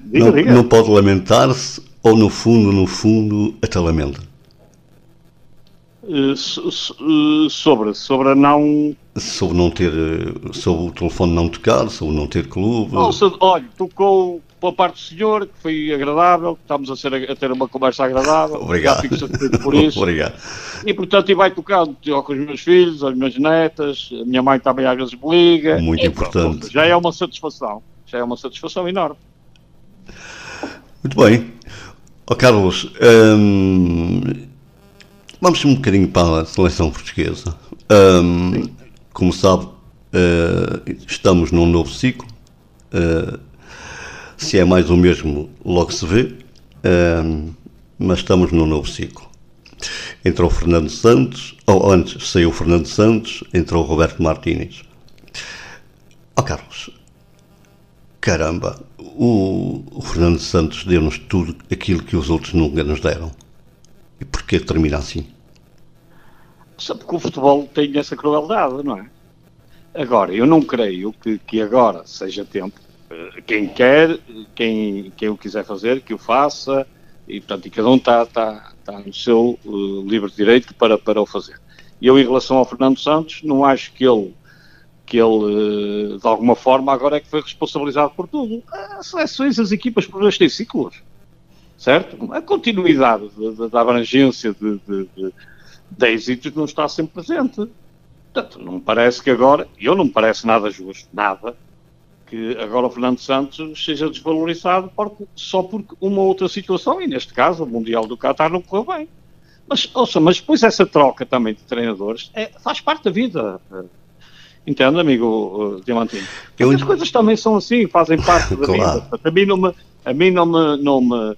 Diga, não, diga. não pode lamentar-se ou no fundo, no fundo, até lamenta? Uh, sobre, sobre a não. Sobre não ter. Sobre o telefone não tocar, sobre não ter clube. Nossa, olha, tocou pela parte do senhor, que foi agradável, estamos a, ser, a ter uma conversa agradável. Obrigado. por isso. (laughs) Obrigado. E portanto, e vai tocando com os meus filhos, as minhas netas, a minha mãe também às vezes me liga. Muito e, importante. Pronto, já é uma satisfação. Já é uma satisfação enorme. Muito bem. Oh, Carlos, hum, vamos um bocadinho para a seleção portuguesa. Hum, como sabe, uh, estamos num novo ciclo. Uh, se é mais o mesmo, logo se vê, uh, mas estamos num novo ciclo. Entrou Fernando Santos, ou antes saiu Fernando Santos, entrou Roberto Martínez. Oh, Carlos, caramba, o, o Fernando Santos deu-nos tudo aquilo que os outros nunca nos deram. E porquê termina assim? Porque o futebol tem essa crueldade, não é? Agora, eu não creio que, que agora seja tempo quem quer, quem, quem o quiser fazer, que o faça, e portanto, e cada um está, está, está no seu uh, livre direito para, para o fazer. Eu, em relação ao Fernando Santos, não acho que ele, que ele uh, de alguma forma, agora é que foi responsabilizado por tudo. As seleções, as equipas, por vezes, têm ciclos, certo? A continuidade da abrangência de, de, de, de êxitos não está sempre presente. Portanto, não me parece que agora, eu não me parece nada justo, nada, que agora o Fernando Santos seja desvalorizado porque, só porque uma outra situação, e neste caso o Mundial do Qatar não correu bem. Mas, ouça, mas depois essa troca também de treinadores é, faz parte da vida. Entende, amigo uh, Diamantino? Eu... As coisas também são assim, fazem parte da (laughs) claro. vida. A mim não me, a mim não me, não me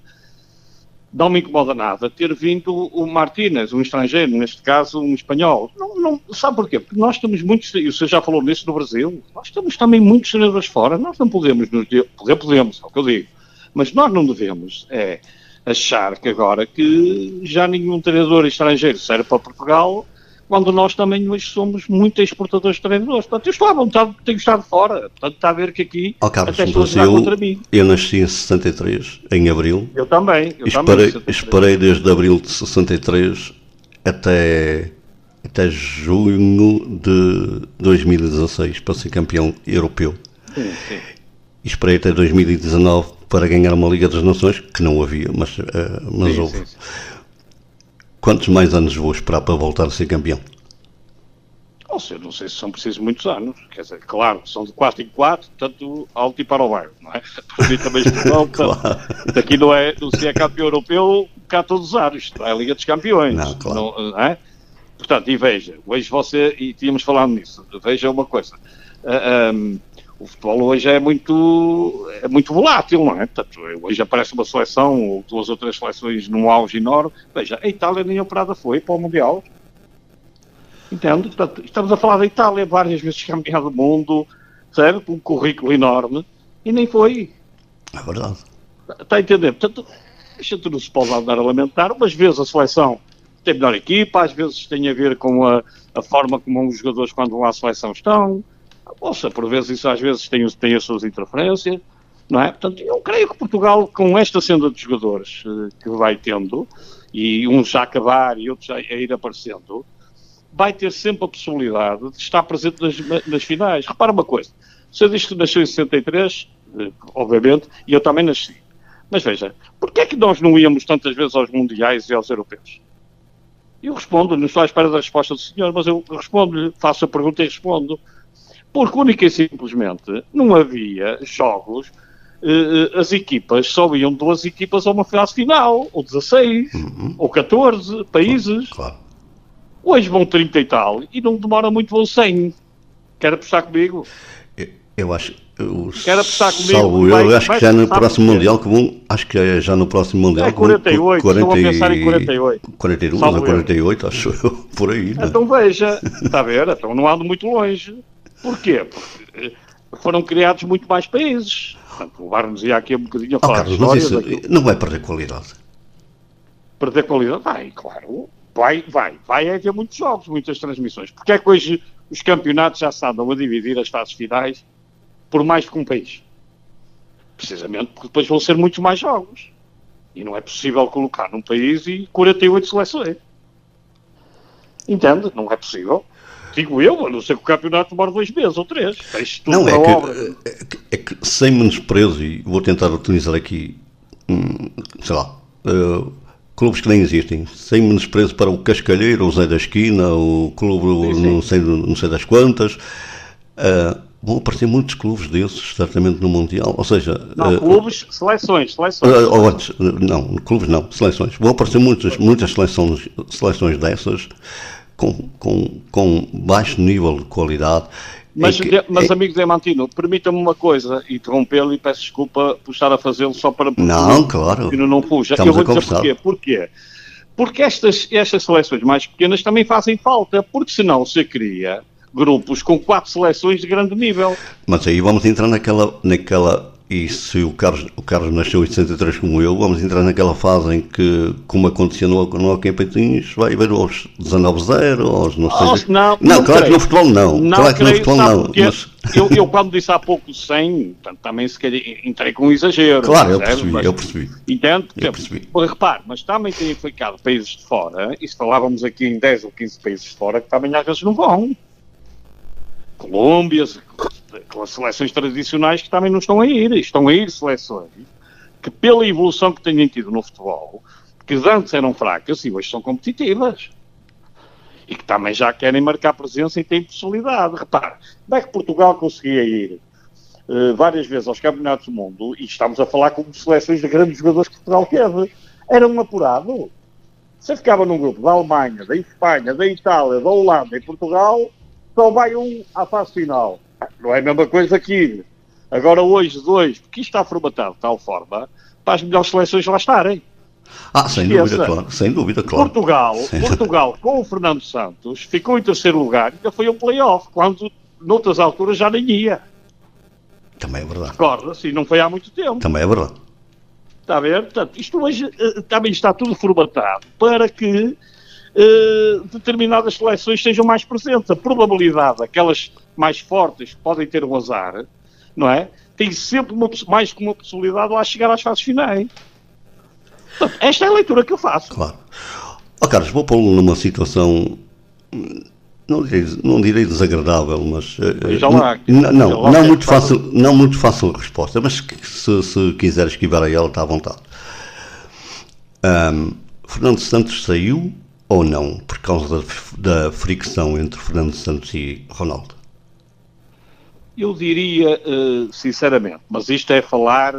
não me incomoda nada ter vindo o Martínez, um estrangeiro, neste caso um espanhol. Não, não, sabe porquê? Porque nós temos muitos, e você já falou nisso no Brasil, nós temos também muitos treinadores fora, nós não podemos nos poder, podemos, é o que eu digo, mas nós não devemos é, achar que agora que já nenhum treinador estrangeiro serve para Portugal quando nós também hoje somos muito exportadores de treinadores. Portanto, eu estou à vontade, tenho estado fora. Portanto, está a ver que aqui oh, Carlos, até estou a contra mim. Eu nasci em 63, em abril. Eu também. Eu esperei, também esperei desde abril de 63 até, até junho de 2016 para ser campeão europeu. Sim, sim. Esperei até 2019 para ganhar uma Liga das Nações, que não havia, mas, uh, mas sim, houve. Sim, sim. Quantos mais anos vou esperar para voltar a ser campeão? Ou seja, não sei se são precisos muitos anos. Quer dizer, claro, são de 4 em 4, tanto alto e para o bairro, não é? Para mim também Portugal, (laughs) claro. daqui não é, não se é campeão europeu cá todos os anos, não é a Liga dos Campeões. Não, claro. Não, não é? Portanto, e veja, hoje você, e tínhamos falado nisso, veja uma coisa. Uh, ah, um, o futebol hoje é muito, é muito volátil, não é? Portanto, hoje aparece uma seleção ou duas ou três seleções num auge enorme. Veja, a Itália nem operada foi para o Mundial. Entende? Portanto, estamos a falar da Itália, várias vezes campeã do mundo, certo? Um currículo enorme, e nem foi. É verdade. Está a entender? Portanto, a gente não se pode andar a lamentar. Umas vezes a seleção tem melhor equipa, às vezes tem a ver com a, a forma como os jogadores, quando vão à seleção, estão Ouça, por vezes isso às vezes tem, tem as suas interferências, não é? Portanto, eu creio que Portugal, com esta senda de jogadores uh, que vai tendo, e uns já acabar e outros a ir aparecendo, vai ter sempre a possibilidade de estar presente nas, nas finais. Repara uma coisa, você diz que nasceu em 63, eh, obviamente, e eu também nasci. Mas veja, porquê é que nós não íamos tantas vezes aos mundiais e aos europeus? Eu respondo, não estou à espera da resposta do senhor, mas eu respondo-lhe, faço a pergunta e respondo. Porque única e simplesmente não havia jogos, eh as equipas só iam duas equipas a uma fase final, ou 16, uhum. ou 14 países. Claro. Hoje vão 30 e tal, e não demora muito, vão 100. Quer apostar comigo? Eu, eu acho eu, Quer apostar comigo? Salvo eu, vai, acho que já no próximo Mundial, que vão, acho que é já no próximo Mundial. É 48, 40, estou a pensar em 48. 41 ou 48, acho eu, (laughs) por aí. Né? Então veja, está a ver? Então não ando muito longe. Porquê? Porque foram criados muito mais países. Portanto, levar-nos aqui um bocadinho a oh, falar oh, Carlos, mas isso não vai perder qualidade. Perder qualidade? Vai, claro. Vai, vai. Vai haver muitos jogos, muitas transmissões. Porque é que hoje os campeonatos já se andam a dividir as fases finais por mais que um país. Precisamente porque depois vão ser muitos mais jogos. E não é possível colocar num país e 48 seleções. Entende? Não é possível. Digo eu, a não ser que o campeonato demore dois meses ou três. não, é que, é, que, é que sem menosprezo, e vou tentar utilizar aqui, hum, sei lá, uh, clubes que nem existem, sem menosprezo para o Cascalheiro, o Zé da Esquina, o clube sim, sim. Não, sei, não sei das quantas. Uh, vão aparecer muitos clubes desses, certamente no Mundial. Ou seja. Não, uh, clubes, seleções, seleções. Uh, ou antes, não, clubes não, seleções. Vão aparecer muitas, muitas seleções, seleções dessas com, com, com baixo nível de qualidade. Mas, que, mas é... amigo Diamantino, permita-me uma coisa, interrompê-lo e peço desculpa por estar a fazê-lo só para... Não, claro. Que não fuja. Estamos Eu vou dizer porquê. Porquê? Porque estas, estas seleções mais pequenas também fazem falta, porque senão se cria grupos com quatro seleções de grande nível. Mas aí vamos entrar naquela, naquela e se o Carlos, o Carlos nasceu em 63 como eu, vamos entrar naquela fase em que, como acontecia no, no Hockey Patins, vai haver aos 19-0, aos não sei... Oh, não, não, não claro creio. que no futebol não. não claro creio, que no futebol não. Mas... Eu, eu, quando disse há pouco 100, também se calhar entrei com um exagero. Claro, eu percebi, mas, eu percebi. Entende? Eu percebi. Repare, mas também tem implicado países de fora, e se falávamos aqui em 10 ou 15 países de fora, que também às vezes não vão. Colômbias, com as seleções tradicionais que também não estão a ir. Estão a ir seleções que, pela evolução que têm tido no futebol, que antes eram fracas e hoje são competitivas. E que também já querem marcar presença e têm possibilidade. Repare, como é que Portugal conseguia ir uh, várias vezes aos campeonatos do mundo, e estamos a falar com seleções de grandes jogadores que Portugal teve, era um apurado. Você ficava num grupo da Alemanha, da Espanha, da Itália, da Holanda e Portugal, só vai um à fase final. Não é a mesma coisa que agora hoje dois, porque isto está formatado de tal forma para as melhores seleções lá estarem. Ah, sem Esqueça. dúvida, claro. Sem dúvida, claro. Portugal, sem Portugal dúvida. com o Fernando Santos, ficou em terceiro lugar e ainda foi um playoff, quando noutras alturas já nem ia. Também é verdade. Recorda-se, não foi há muito tempo. Também é verdade. Está a ver? Portanto, isto hoje uh, também está tudo formatado para que uh, determinadas seleções sejam mais presentes. A probabilidade daquelas mais fortes que podem ter um azar, não é? Tem sempre uma, mais que uma possibilidade lá chegar às fases finais. Portanto, esta é a leitura que eu faço. Claro. Oh, Carlos, vou pô-lo numa situação não direi, não direi desagradável, mas uh, lá, não, não, não muito fácil, não muito fácil resposta, mas se, se quiser esquivar a ela está à vontade. Um, Fernando Santos saiu ou não, por causa da, da fricção entre Fernando Santos e Ronaldo? Eu diria, uh, sinceramente, mas isto é falar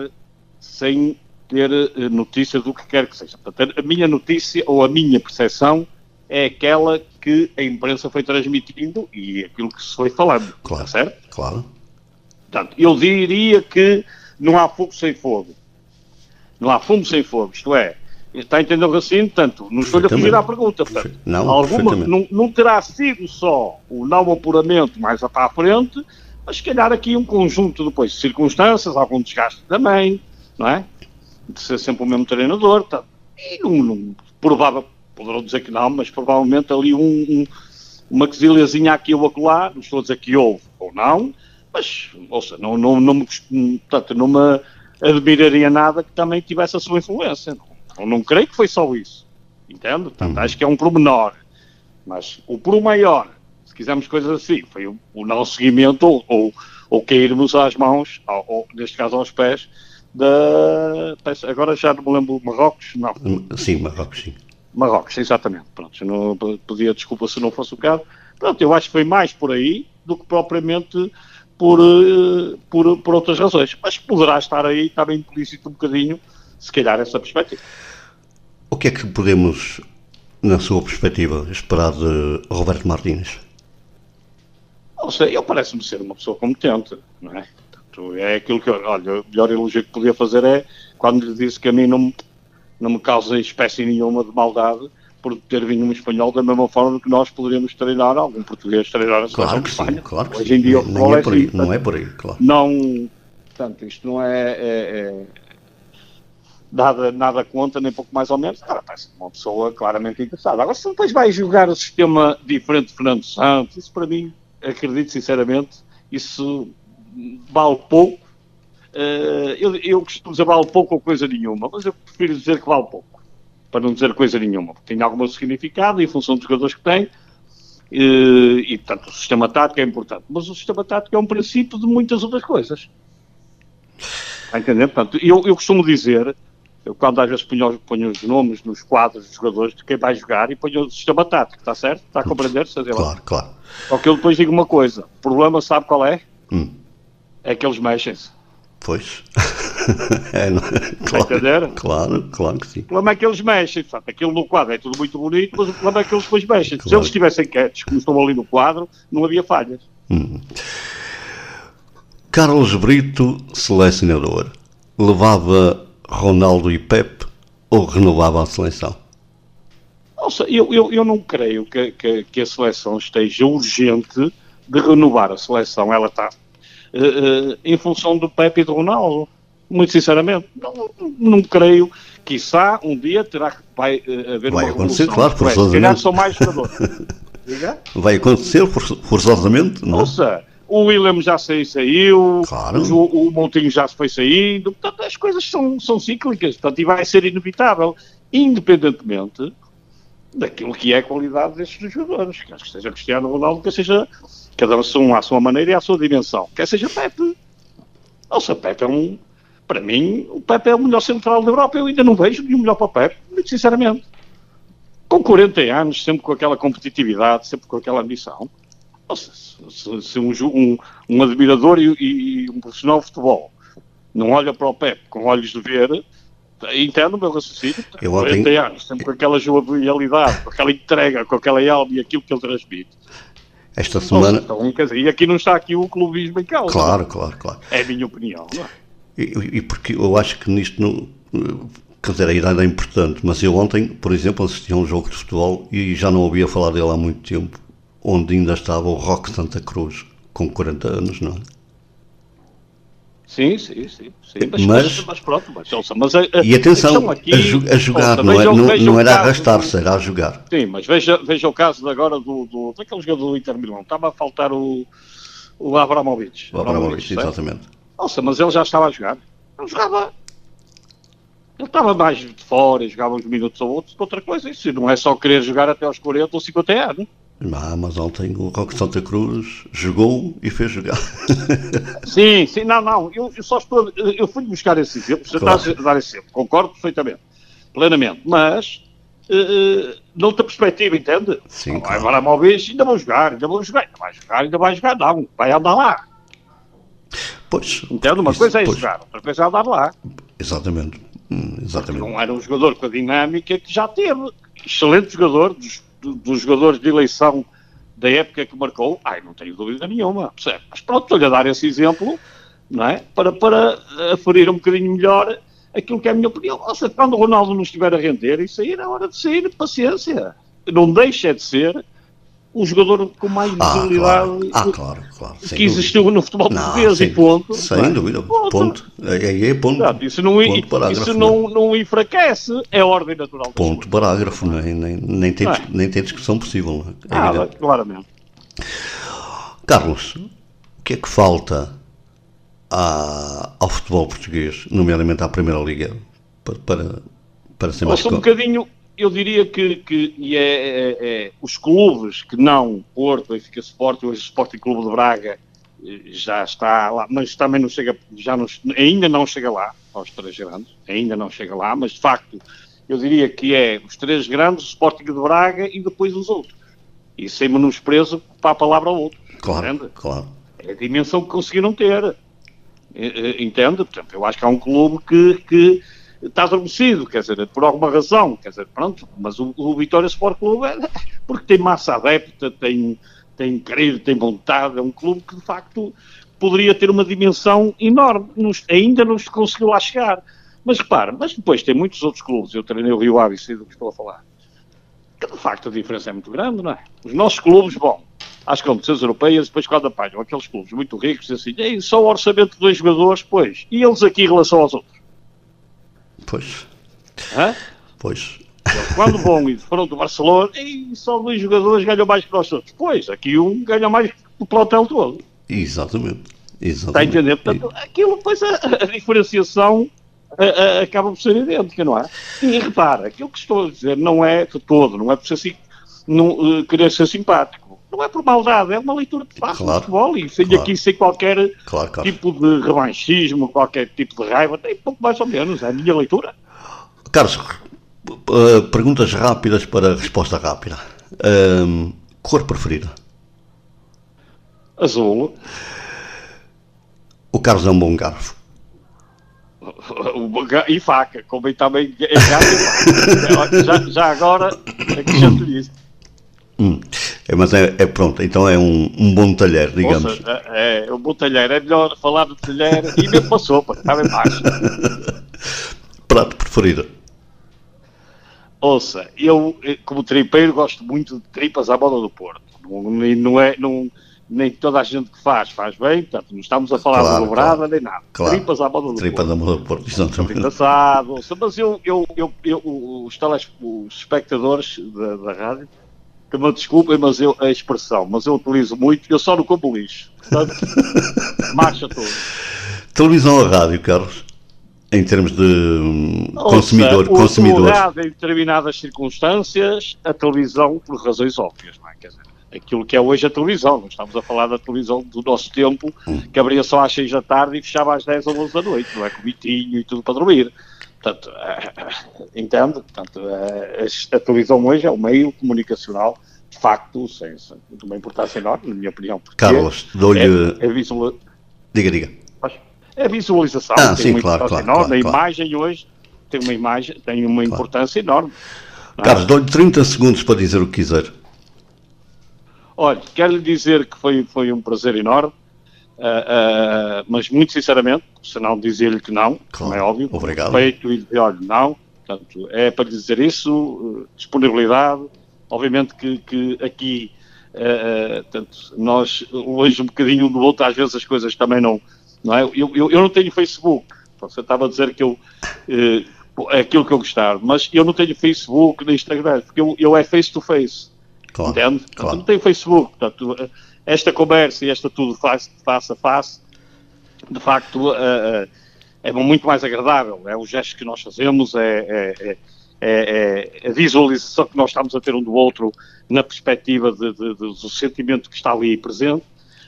sem ter uh, notícia do que quer que seja. Portanto, a minha notícia ou a minha percepção é aquela que a imprensa foi transmitindo e aquilo que se foi falando. Claro. Certo? Claro. Portanto, eu diria que não há fogo sem fogo. Não há fumo sem fogo. Isto é, Está a entender o raciocínio? Portanto, não estou-lhe a fugir à pergunta. Portanto, não, alguma, não, não, terá sido só o não apuramento mais para a frente, mas se calhar aqui um conjunto depois de circunstâncias, algum desgaste também, não é? De ser sempre o mesmo treinador. Tá? E não, não, provável, poderão dizer que não, mas provavelmente ali um, um, uma quesilhazinha aqui ou acolá, não estou a dizer que houve ou não, mas, ouça, não, não, não, me, portanto, não me admiraria nada que também tivesse a sua influência. Não? Eu não creio que foi só isso. Entende? Portanto, uhum. acho que é um promenor. Mas o por maior, se quisermos coisas assim, foi o, o não seguimento ou, ou, ou, cairmos às mãos, ou, ou, neste caso aos pés, da. Agora já não me lembro, Marrocos? Não. Sim, Marrocos, sim. Marrocos, exatamente. Pronto, não podia, desculpa se não fosse o caso. Pronto, eu acho que foi mais por aí do que propriamente por, eh, por, por outras razões. Mas poderá estar aí, está bem implícito um bocadinho, se calhar, essa perspectiva. O que é que podemos, na sua perspectiva, esperar de Roberto Martins? Não sei, ele parece-me ser uma pessoa competente, não é? Portanto, é aquilo que, olha, o melhor elogio que podia fazer é quando lhe disse que a mim não, não me causa espécie nenhuma de maldade por ter vindo um espanhol da mesma forma que nós poderíamos treinar algum português treinar a claro que Espanha. Sim, claro que Hoje em dia não, é, por aí, não é por aí, claro. Não, portanto, isto não é, é, é nada, nada conta, nem pouco mais ou menos. Agora parece uma pessoa claramente interessada. Agora, se depois vai jogar o sistema diferente de Fernando Santos, isso para mim, acredito sinceramente, isso vale pouco. Uh, eu, eu costumo dizer vale pouco ou coisa nenhuma, mas eu prefiro dizer que vale pouco para não dizer coisa nenhuma, porque tem algum significado em função dos jogadores que tem, e, e portanto o sistema tático é importante. Mas o sistema tático é um princípio de muitas outras coisas. Está a entender? Portanto, eu, eu costumo dizer, eu quando às vezes ponho, ponho, os nomes nos quadros dos jogadores de quem vai jogar e ponho o sistema tático, está certo? Está a compreender? Claro, claro. Só que eu depois digo uma coisa, o problema sabe qual é? Hum. É que eles mexem-se. Pois. (laughs) é, não, claro, entender? Claro, claro que sim. O problema é que eles mexem. Portanto, aquilo no quadro é tudo muito bonito, mas o problema é que eles depois mexem. Claro. Se eles estivessem quietos, como estão ali no quadro, não havia falhas. Hum. Carlos Brito, selecionador, levava Ronaldo e Pep ou renovava a seleção? Nossa, eu, eu, eu não creio que, que, que a seleção esteja urgente de renovar a seleção. Ela está uh, em função do Pepe e do Ronaldo. Muito sinceramente, não, não creio. Quiçá um dia terá que vai uh, haver vai uma acontecer, claro, forçosamente. são mais jogadores. (laughs) vai acontecer forçosamente, não? Nossa, o William já saiu, saiu claro. o, o Montinho já se foi saindo, portanto as coisas são, são cíclicas, portanto, e vai ser inevitável, independentemente daquilo que é a qualidade destes jogadores, quer que seja Cristiano Ronaldo, quer seja cada um à sua maneira e à sua dimensão, quer seja Pepe. Nossa, Pepe é um, para mim, o Pepe é o melhor central da Europa, eu ainda não vejo nenhum melhor para o Pepe, muito sinceramente. Com 40 anos, sempre com aquela competitividade, sempre com aquela ambição. Nossa, se, se um, um, um, admirador e, e um profissional de futebol não olha para o Pepe com olhos de ver, Entendo o meu raciocínio. Eu 40 ontem... anos, sempre com aquela jovialidade, com aquela entrega, com aquela alma e aquilo que ele transmite. Esta semana. Então, dizer, e aqui não está aqui o clubismo em causa. Claro, não? claro, claro. É a minha opinião. É? e, e, porque eu acho que nisto não. Quer dizer, a idade é importante, mas eu ontem, por exemplo, assisti a um jogo de futebol e já não ouvia falar dele há muito tempo, onde ainda estava o Roque Santa Cruz, com 40 anos, não é? Sim, sim, sim. sim. Mas, mas, mas, pronto, mas, mas a, a, e atenção, aqui, a, a, jogar, ouça, não, é, não, não era arrastar-se, era a jogar. Sim, mas veja, veja o caso agora do, do, daquele jogador do Inter Milão. Estava a faltar o, o Abramovich. O Abramovich, exatamente. Nossa, mas ele já estava a jogar. Ele jogava. Ele estava mais de fora, jogava uns minutos ou outros, outra coisa. Isso não é só querer jogar até aos 40 ou 50 anos. Ah, mas ontem o Roque Santa Cruz jogou e fez jogar. (laughs) Sim, sim, não, não, eu, eu só estou, eu fui buscar esse exemplo, você claro. está a dar esse exemplo, concordo perfeitamente, plenamente, mas uh, noutra perspectiva, entende? Sim, claro. Agora vez ainda vou jogar, ainda vou jogar, ainda vai jogar, ainda vai jogar, não, vai andar lá. Pois. Entende? Uma isso, coisa é pois. jogar, outra coisa é andar lá. Exatamente. Hum, exatamente. Porque não era um jogador com a dinâmica que já teve. Excelente jogador, dos dos jogadores de eleição da época que marcou, ai, não tenho dúvida nenhuma, percebe? Mas pronto, estou-lhe a dar esse exemplo, não é? Para, para aferir um bocadinho melhor aquilo que é a minha opinião. Nossa, quando o Ronaldo não estiver a render, isso aí era hora de sair, paciência. Não deixa de ser o jogador com mais visibilidade ah, claro. Ah, claro, claro. que existiu dúvida. no futebol português e ponto. Sem é? dúvida, ponto. ponto. Aí é, é ponto. Exato. Isso, não, ponto isso não, não enfraquece, é ordem natural. Ponto parágrafo, nem, nem, nem, tem, é. nem tem discussão possível. É ah, claramente. Carlos, o que é que falta à, ao futebol português, nomeadamente à Primeira Liga, para, para, para ser mais... um bocadinho eu diria que, que e é, é, é, os clubes que não, Porto, Benfica Sport, hoje o Sporting Clube de Braga eh, já está lá, mas também não chega, já não, ainda não chega lá, aos três grandes, ainda não chega lá, mas de facto eu diria que é os três grandes, o Sporting de Braga e depois os outros. E sem menosprezo para a palavra ao outro. Claro, entende? claro. É a dimensão que conseguiram ter. Eh, eh, entende? Portanto, eu acho que há um clube que, que está adormecido, quer dizer, por alguma razão, quer dizer, pronto, mas o, o Vitória Sport Clube é (laughs) porque tem massa adepta, tem, tem querido, tem vontade, é um clube que de facto poderia ter uma dimensão enorme, nos, ainda não se conseguiu lá chegar. Mas repara, mas depois tem muitos outros clubes, eu treinei o Rio Ave, sei do que estou a falar, que de facto a diferença é muito grande, não é? Os nossos clubes, bom, às competições europeias, depois quando apanham aqueles clubes muito ricos, assim, Ei, só o orçamento de dois jogadores, pois, e eles aqui em relação aos outros? Pois. Hã? Pois. Quando (laughs) vão e foram do Barcelona, e só dois jogadores ganham mais que nós todos. Pois, aqui um ganha mais que o plantel todo. Exatamente. Exatamente. Está a entender? Portanto, aquilo, pois, a, a diferenciação a, a, acaba por ser idêntica, não é? E repara, aquilo que estou a dizer não é de todo, não é por ser assim, não, uh, querer ser simpático. Não é por maldade, é uma leitura de fácil claro, futebol e sem claro. aqui sem qualquer claro, claro. tipo de revanchismo, qualquer tipo de raiva, tem pouco mais ou menos, é a minha leitura. Carlos, uh, perguntas rápidas para resposta rápida. Uh, cor preferida? Azul. O Carlos é um bom garfo. (laughs) E faca, como também é (laughs) já, já agora acrescento isso. Hum. É, mas é, é, pronto, então é um, um bom talher, digamos. Ouça, é, é, um bom talher, é melhor falar de talher e mesmo uma sopa, está bem baixo. (laughs) Prato preferido? Ouça, eu como tripeiro gosto muito de tripas à moda do Porto. Não, não é, não, nem toda a gente que faz, faz bem, portanto, não estamos a falar claro, de dobrada claro, nem nada. Claro. Tripas à moda do Tripas Porto. à moda do Porto, exatamente. Engraçado, mas eu, eu, eu, eu os, teles, os espectadores da, da rádio, que me desculpem, mas eu, a expressão, mas eu utilizo muito, eu só no como lixo. Portanto, (laughs) marcha todo. Televisão ou rádio, Carlos? Em termos de hum, consumidor, Ouça, consumidor. O em determinadas circunstâncias, a televisão por razões óbvias, não é? Quer dizer, aquilo que é hoje a televisão. Não estamos a falar da televisão do nosso tempo, hum. que abria só às 6 da tarde e fechava às 10 ou 11 da noite, não é? Com e tudo para dormir. Portanto, uh, entende? Portanto, uh, a televisão hoje é um meio comunicacional, de facto, sem, sem uma importância enorme, na minha opinião. Carlos, dou-lhe... É, é visual... Diga, diga. É a visualização, ah, tem sim, uma claro, claro, enorme. Claro, a imagem hoje tem uma imagem, tem uma importância enorme. Carlos, dou-lhe 30 segundos para dizer o que quiser. Olha, quero lhe dizer que foi, foi um prazer enorme, uh, uh, mas muito sinceramente, se não dizer-lhe que não, claro. como é óbvio, Obrigado. respeito e dizer, olha, não, portanto, é para lhe dizer isso, uh, disponibilidade, obviamente que, que aqui, portanto, nós longe um bocadinho um do outro, às vezes as coisas também não, não é? Eu, eu, eu não tenho Facebook, você estava a dizer que eu, é aquilo que eu gostava, mas eu não tenho Facebook nem Instagram, porque eu, eu é face-to-face. Claro, entende? Claro. Não tem Facebook, portanto, esta conversa e esta tudo face, face a face, de facto, uh, é muito mais agradável. É o gesto que nós fazemos, é, é, é, é, a visualização que nós estamos a ter um do outro na perspectiva do sentimento que está ali presente.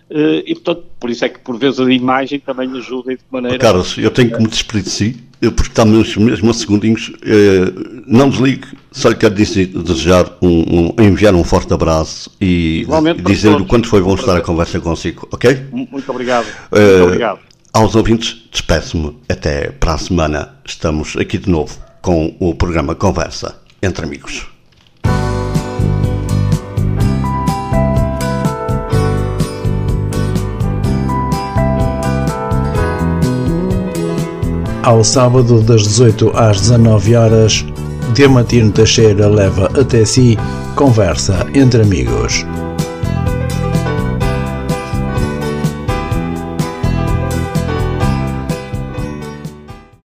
Uh, e, portanto, por isso é que, por vezes, a imagem também ajuda de maneira... Carlos, eu tenho que me despedir de si, porque estamos mesmo a segundinhos. Uh, não desligue, só lhe quero desejar um, um, enviar um forte abraço e dizer o quanto foi bom estar a conversa consigo, ok? Muito obrigado. Uh, Muito obrigado. Aos ouvintes, despeço-me. Até para a semana. Estamos aqui de novo com o programa Conversa entre Amigos. Ao sábado, das 18 às 19 horas, Diamantino Teixeira leva até si conversa entre amigos.